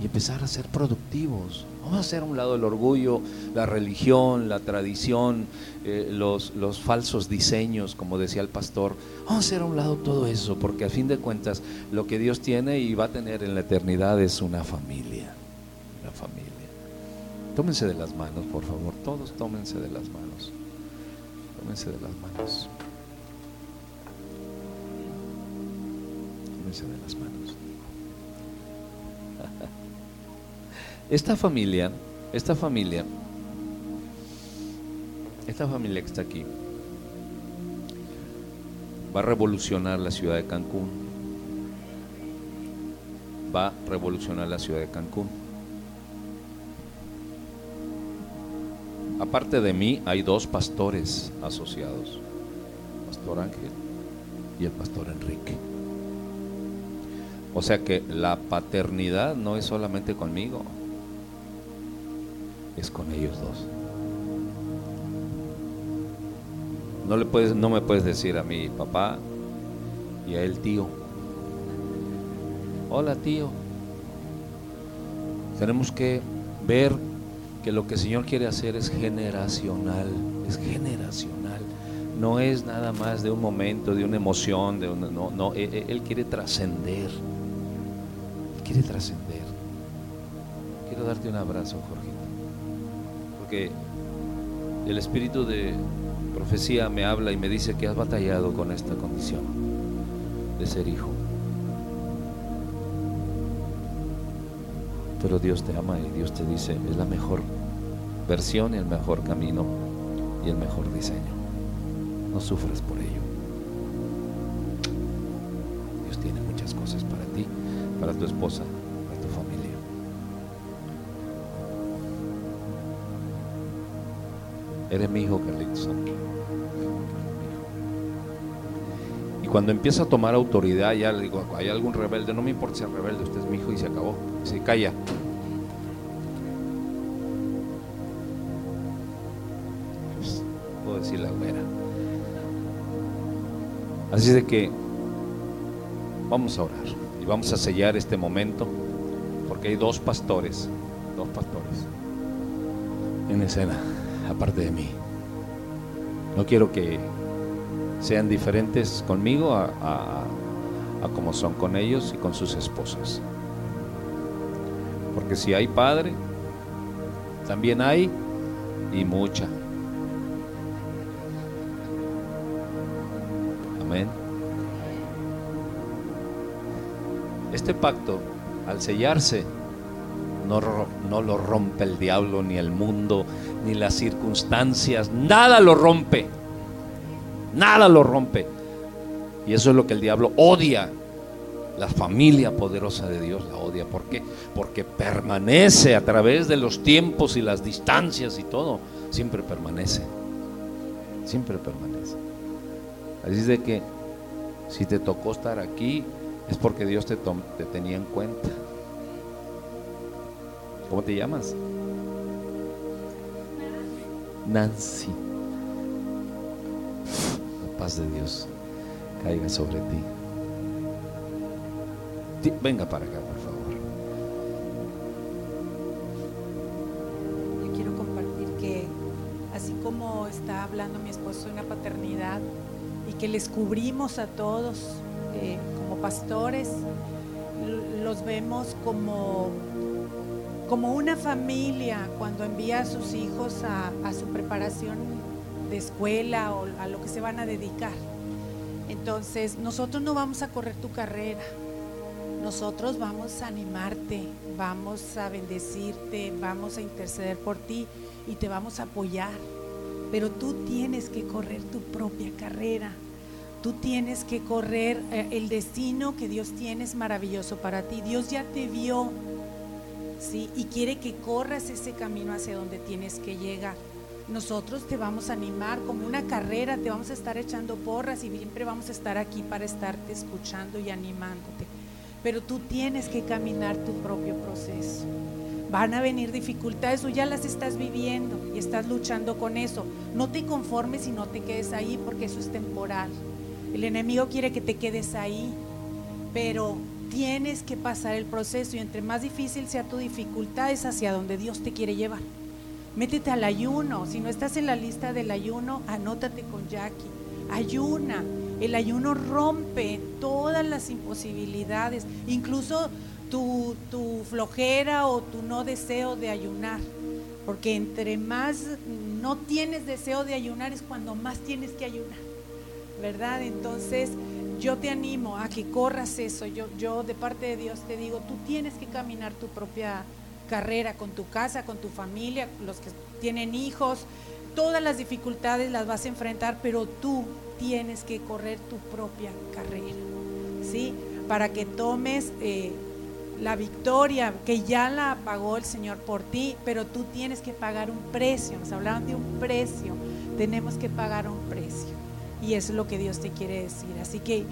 Speaker 1: y empezar a ser productivos. Vamos a hacer a un lado el orgullo, la religión, la tradición, eh, los, los falsos diseños, como decía el pastor. Vamos a hacer a un lado todo eso, porque a fin de cuentas lo que Dios tiene y va a tener en la eternidad es una familia. Una familia. Tómense de las manos, por favor. Todos tómense de las manos. Tómense de las manos. De las manos. Esta familia, esta familia, esta familia que está aquí, va a revolucionar la ciudad de Cancún. Va a revolucionar la ciudad de Cancún. Aparte de mí, hay dos pastores asociados, Pastor Ángel y el Pastor Enrique. O sea que la paternidad no es solamente conmigo, es con ellos dos. No, le puedes, no me puedes decir a mi papá y a él tío. Hola tío. Tenemos que ver que lo que el Señor quiere hacer es generacional, es generacional. No es nada más de un momento, de una emoción, de una, no, no, él, él quiere trascender. Quiere trascender. Quiero darte un abrazo, Jorge porque el espíritu de profecía me habla y me dice que has batallado con esta condición de ser hijo. Pero Dios te ama y Dios te dice, es la mejor versión y el mejor camino y el mejor diseño. No sufras por ello. Dios tiene muchas cosas para ti, para tu esposa, para tu familia. Eres mi hijo, Carlitos. Y cuando empieza a tomar autoridad, ya le digo, hay algún rebelde, no me importa si es rebelde, usted es mi hijo y se acabó. Se calla. Puedo decir la güera. Así de que Vamos a orar vamos a sellar este momento porque hay dos pastores, dos pastores en escena, aparte de mí. No quiero que sean diferentes conmigo a, a como son con ellos y con sus esposas. Porque si hay padre, también hay y mucha. Este pacto, al sellarse, no, no lo rompe el diablo, ni el mundo, ni las circunstancias. Nada lo rompe. Nada lo rompe. Y eso es lo que el diablo odia. La familia poderosa de Dios la odia. ¿Por qué? Porque permanece a través de los tiempos y las distancias y todo. Siempre permanece. Siempre permanece. Así es de que si te tocó estar aquí es porque Dios te, tenía en cuenta. ¿Cómo te llamas? Nancy. La paz de Dios caiga sobre ti. Venga para acá, por favor.
Speaker 3: Yo quiero compartir que así como está hablando mi esposo de una paternidad y que les cubrimos a todos eh, pastores, los vemos como, como una familia cuando envía a sus hijos a, a su preparación de escuela o a lo que se van a dedicar. Entonces, nosotros no vamos a correr tu carrera, nosotros vamos a animarte, vamos a bendecirte, vamos a interceder por ti y te vamos a apoyar. Pero tú tienes que correr tu propia carrera. Tú tienes que correr eh, el destino que Dios tiene es maravilloso para ti. Dios ya te vio, ¿sí? Y quiere que corras ese camino hacia donde tienes que llegar. Nosotros te vamos a animar como una carrera, te vamos a estar echando porras y siempre vamos a estar aquí para estarte escuchando y animándote pero tú tienes que caminar tu propio proceso. Van a venir dificultades, tú ya las estás viviendo y estás luchando con eso. No te conformes y no te quedes ahí porque eso es temporal. El enemigo quiere que te quedes ahí, pero tienes que pasar el proceso y entre más difícil sea tu dificultad es hacia donde Dios te quiere llevar. Métete al ayuno, si no estás en la lista del ayuno, anótate con Jackie. Ayuna, el ayuno rompe todas las imposibilidades, incluso tu, tu flojera o tu no deseo de ayunar. Porque entre más no tienes deseo de ayunar es cuando más tienes que ayunar. ¿Verdad? Entonces yo te animo a que corras eso. Yo, yo de parte de Dios te digo, tú tienes que caminar tu propia carrera con tu casa, con tu familia, los que tienen hijos. Todas las dificultades las vas a enfrentar, pero tú tienes que correr tu propia carrera, ¿sí? Para que tomes eh, la victoria que ya la pagó el Señor por ti, pero tú tienes que pagar un precio. Nos hablaron de un precio, tenemos que pagar un precio. Y es lo que Dios te quiere decir. Así que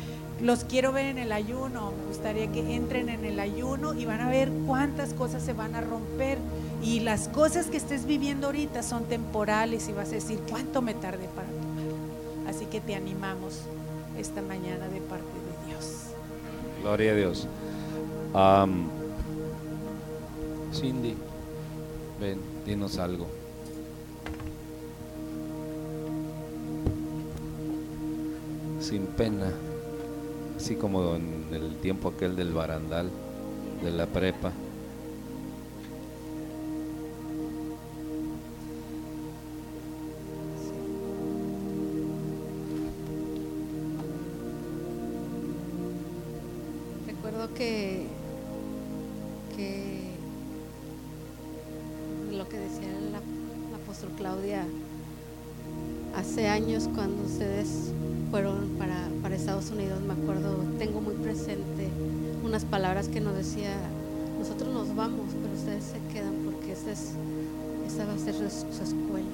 Speaker 3: los quiero ver en el ayuno. Me gustaría que entren en el ayuno y van a ver cuántas cosas se van a romper. Y las cosas que estés viviendo ahorita son temporales y vas a decir, ¿cuánto me tardé para tomar? Así que te animamos esta mañana de parte de Dios.
Speaker 1: Gloria a Dios. Cindy, ven, dinos algo. Sin pena, así como en el tiempo aquel del barandal, de la prepa.
Speaker 4: Recuerdo que, lo que decía la, la apóstol Claudia hace años cuando ustedes fueron para, para Estados Unidos, me acuerdo, tengo muy presente unas palabras que nos decía, nosotros nos vamos, pero ustedes se quedan porque esta, es, esta va a ser su, escuela.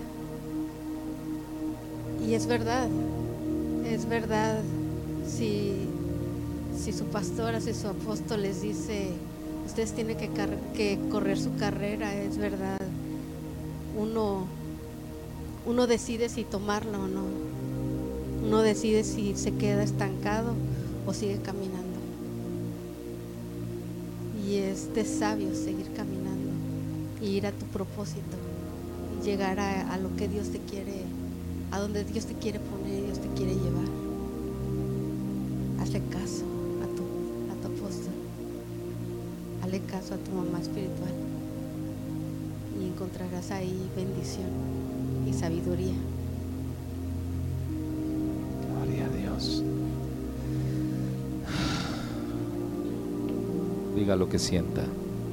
Speaker 4: Y es verdad, es verdad, si, si su pastora, si su apóstol les dice, ustedes tienen que, que correr su carrera, es verdad, uno, uno decide si tomarla o no, uno decide si se queda estancado o sigue caminando. Y es de sabio seguir caminando y ir a tu propósito y llegar a, lo que Dios te quiere, a donde Dios te quiere poner Dios te quiere llevar. Hazle caso a tu, a tu apóstol. Hazle caso a tu mamá espiritual. Y encontrarás ahí bendición y sabiduría.
Speaker 1: Diga lo que sienta,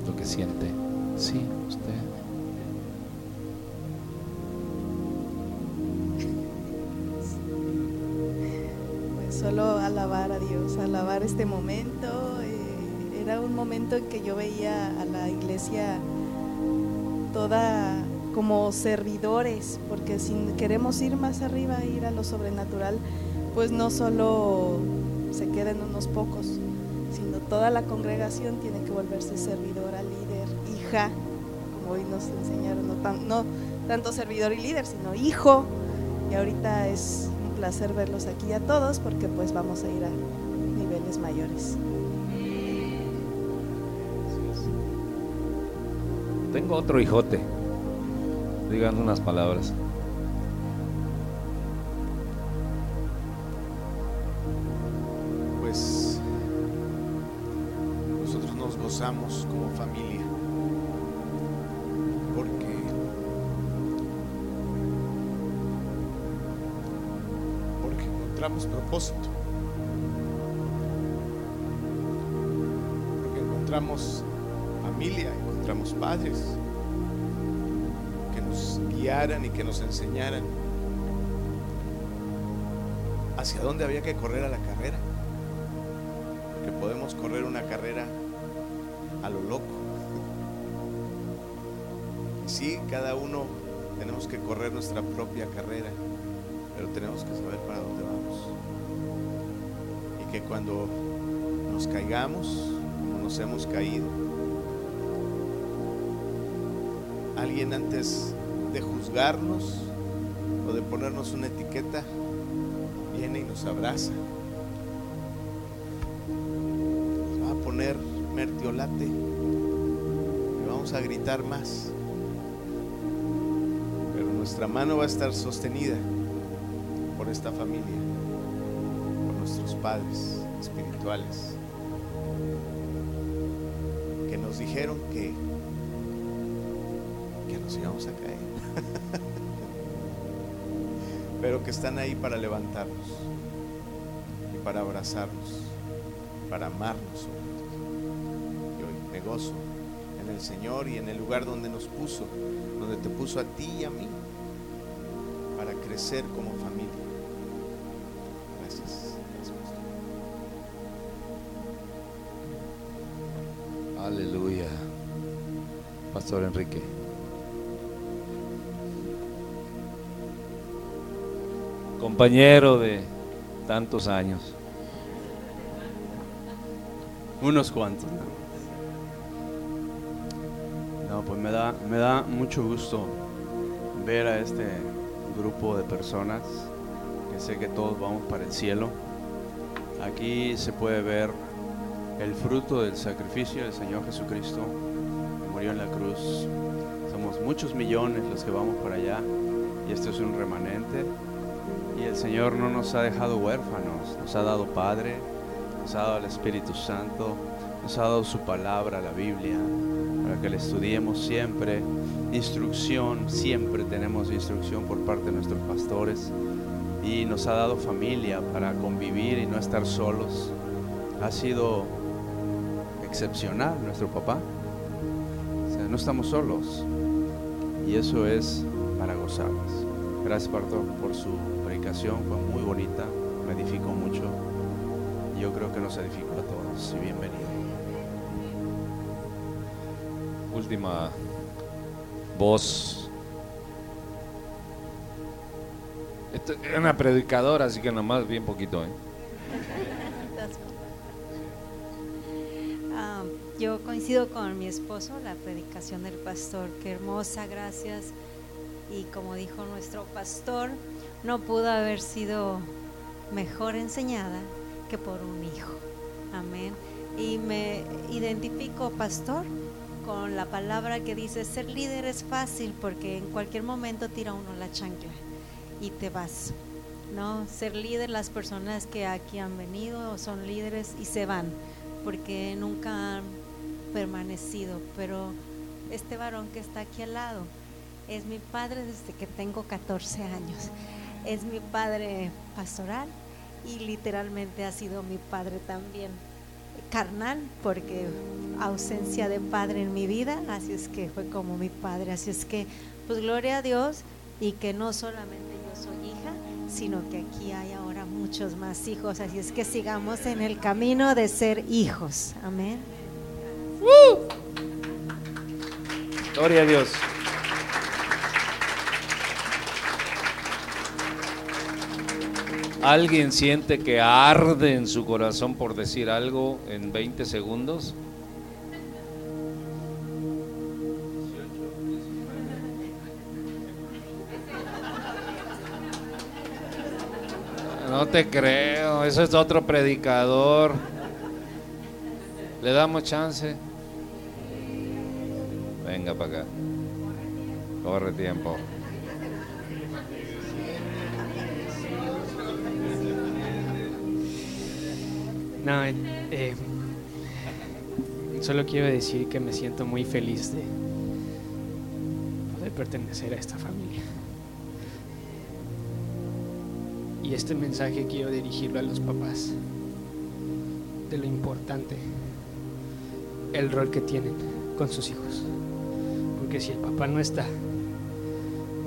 Speaker 1: lo que siente. Sí, usted.
Speaker 5: Pues solo alabar a Dios, alabar este momento. eh, era un momento en que yo veía a la iglesia toda como servidores, porque si queremos ir más arriba, ir a lo sobrenatural, pues no solo se queden unos pocos, sino toda la congregación tiene que volverse servidora, líder, hija, como hoy nos enseñaron, no, tan- no tanto servidor y líder, sino hijo. Y ahorita es un placer verlos aquí a todos porque pues vamos a ir a niveles mayores.
Speaker 1: Tengo otro hijote. Digan unas palabras.
Speaker 6: Porque encontramos familia encontramos padres que nos guiaran y que nos enseñaran hacia dónde había que correr a la carrera que podemos correr una carrera a lo loco. Sí, cada uno tenemos que correr nuestra propia carrera, pero tenemos que saber para dónde vamos. Que cuando nos caigamos, como nos hemos caído, alguien antes de juzgarnos o de ponernos una etiqueta, viene y nos abraza. Va a poner mertiolate. Y vamos a gritar más. Pero nuestra mano va a estar sostenida por esta familia, padres espirituales, que nos dijeron que, que nos íbamos a caer, pero que están ahí para levantarnos y para abrazarnos para amarnos. Y hoy me gozo en el Señor y en el lugar donde nos puso, donde te puso a ti y a mí, para crecer como familia. Gracias.
Speaker 1: Aleluya. Pastor Enrique. Compañero de tantos años.
Speaker 7: Unos cuantos. No, pues me da, me da mucho gusto ver a este grupo de personas que sé que todos vamos para el cielo. Aquí se puede ver el fruto del sacrificio del Señor Jesucristo que murió en la cruz. Somos muchos millones los que vamos para allá y esto es un remanente. Y el Señor no nos ha dejado huérfanos, nos ha dado Padre, nos ha dado el Espíritu Santo, nos ha dado su palabra, la Biblia, para que la estudiemos siempre. Instrucción, siempre tenemos instrucción por parte de nuestros pastores. Y nos ha dado familia para convivir y no estar solos. Ha sido excepcional nuestro papá. No estamos solos. Y eso es para gozarnos. Gracias, pastor, por su predicación. Fue muy bonita, me edificó mucho. Yo creo que nos edificó a todos. Y bienvenido.
Speaker 1: Última voz. Esto es una predicadora, así que nomás bien poquito. ¿eh?
Speaker 8: Con mi esposo, la predicación del pastor, qué hermosa, gracias. Y como dijo nuestro pastor, no pudo haber sido mejor enseñada que por un hijo. Amén. Y me identifico, pastor, con la palabra que dice, ser líder es fácil porque en cualquier momento tira uno la chancla y te vas. No, ser líder, las personas que aquí han venido son líderes y se van porque nunca han permanecido. Pero este varón que está aquí al lado es mi padre desde que tengo 14 años. Es mi padre pastoral y literalmente ha sido mi padre también carnal porque ausencia de padre en mi vida, así es que fue como mi padre, así es que pues gloria a Dios y que no solamente yo soy hija, sino que aquí hay ahora muchos más hijos, así es que sigamos en el camino de ser hijos. Amén.
Speaker 1: Gloria a Dios. ¿Alguien siente que arde en su corazón por decir algo en 20 segundos? No te creo, eso es otro predicador. ¿Le damos chance? Venga para acá. Corre tiempo.
Speaker 9: No, eh, eh, solo quiero decir que me siento muy feliz de poder pertenecer a esta familia. Y este mensaje quiero dirigirlo a los papás de lo importante, el rol que tienen con sus hijos. Porque si el papá no está,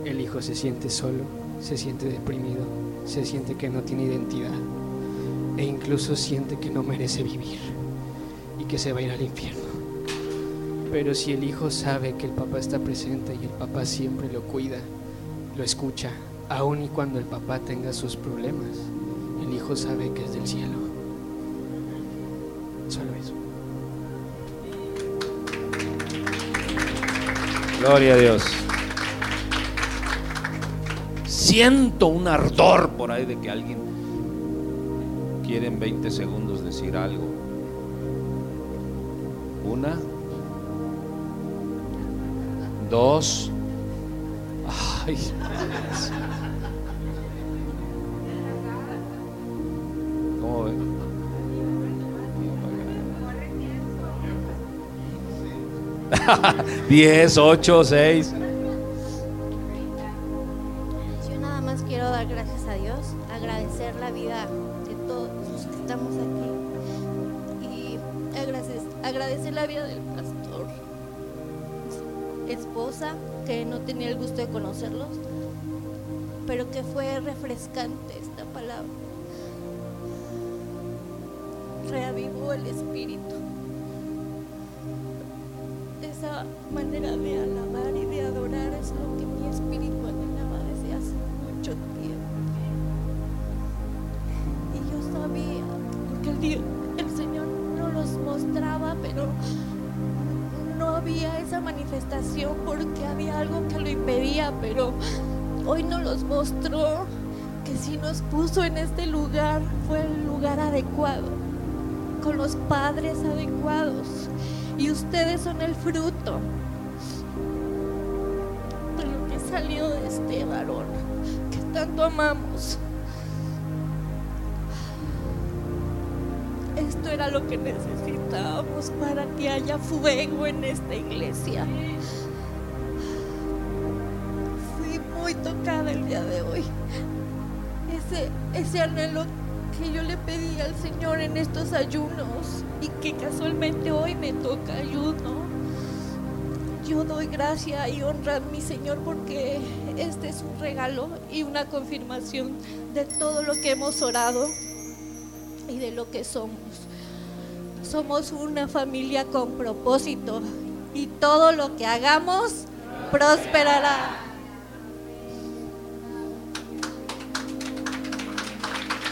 Speaker 9: el hijo se siente solo, se siente deprimido, se siente que no tiene identidad e incluso siente que no merece vivir y que se va a ir al infierno. Pero si el hijo sabe que el papá está presente y el papá siempre lo cuida, lo escucha, aun y cuando el papá tenga sus problemas, el hijo sabe que es del cielo. Solo eso.
Speaker 1: Gloria a Dios. Siento un ardor por ahí de que alguien quiere en 20 segundos decir algo. Una, dos, ay, ¿cómo
Speaker 10: 10, 8, 6. Esa manifestación porque había algo que lo impedía, pero hoy nos los mostró que si nos puso en este lugar fue el lugar adecuado, con los padres adecuados. Y ustedes son el fruto de lo que salió de este varón que tanto amamos. Era lo que necesitábamos para que haya fuego en esta iglesia. Fui muy tocada el día de hoy. Ese, ese anhelo que yo le pedí al Señor en estos ayunos y que casualmente hoy me toca ayuno. Yo doy gracia y honra a mi Señor porque este es un regalo y una confirmación de todo lo que hemos orado y de lo que somos. Somos una familia con propósito y todo lo que hagamos prosperará.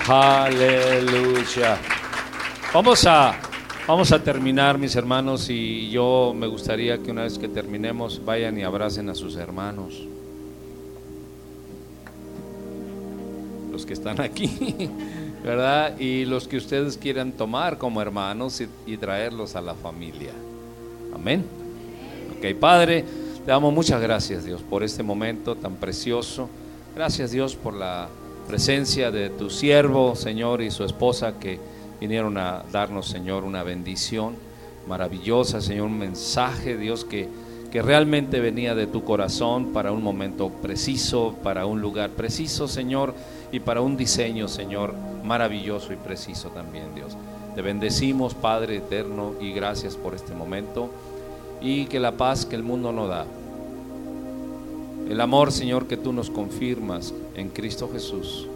Speaker 1: Aleluya. Vamos a, vamos a terminar, mis hermanos, y yo me gustaría que una vez que terminemos vayan y abracen a sus hermanos. Los que están aquí. ¿Verdad? Y los que ustedes quieran tomar como hermanos y, traerlos a la familia. Amén. Ok, Padre, te damos muchas gracias, Dios, por este momento tan precioso. Gracias, Dios, por la presencia de tu siervo, Señor, y su esposa que vinieron a darnos, Señor, una bendición maravillosa, Señor, un mensaje, Dios, que, que realmente venía de tu corazón para un momento preciso, para un lugar preciso, Señor, y para un diseño, Señor, maravilloso y preciso también, Dios. Te bendecimos, Padre eterno, y gracias por este momento, y que la paz que el mundo no da, el amor, Señor, que tú nos confirmas en Cristo Jesús,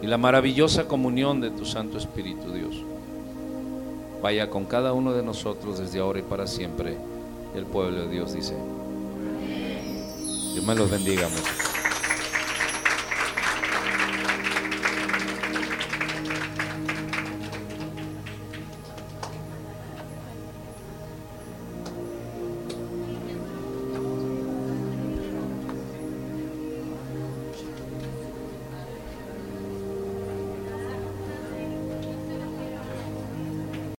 Speaker 1: y la maravillosa comunión de tu Santo Espíritu, Dios, vaya con cada uno de nosotros desde ahora y para siempre. El pueblo de Dios dice, Dios me los bendiga mucho.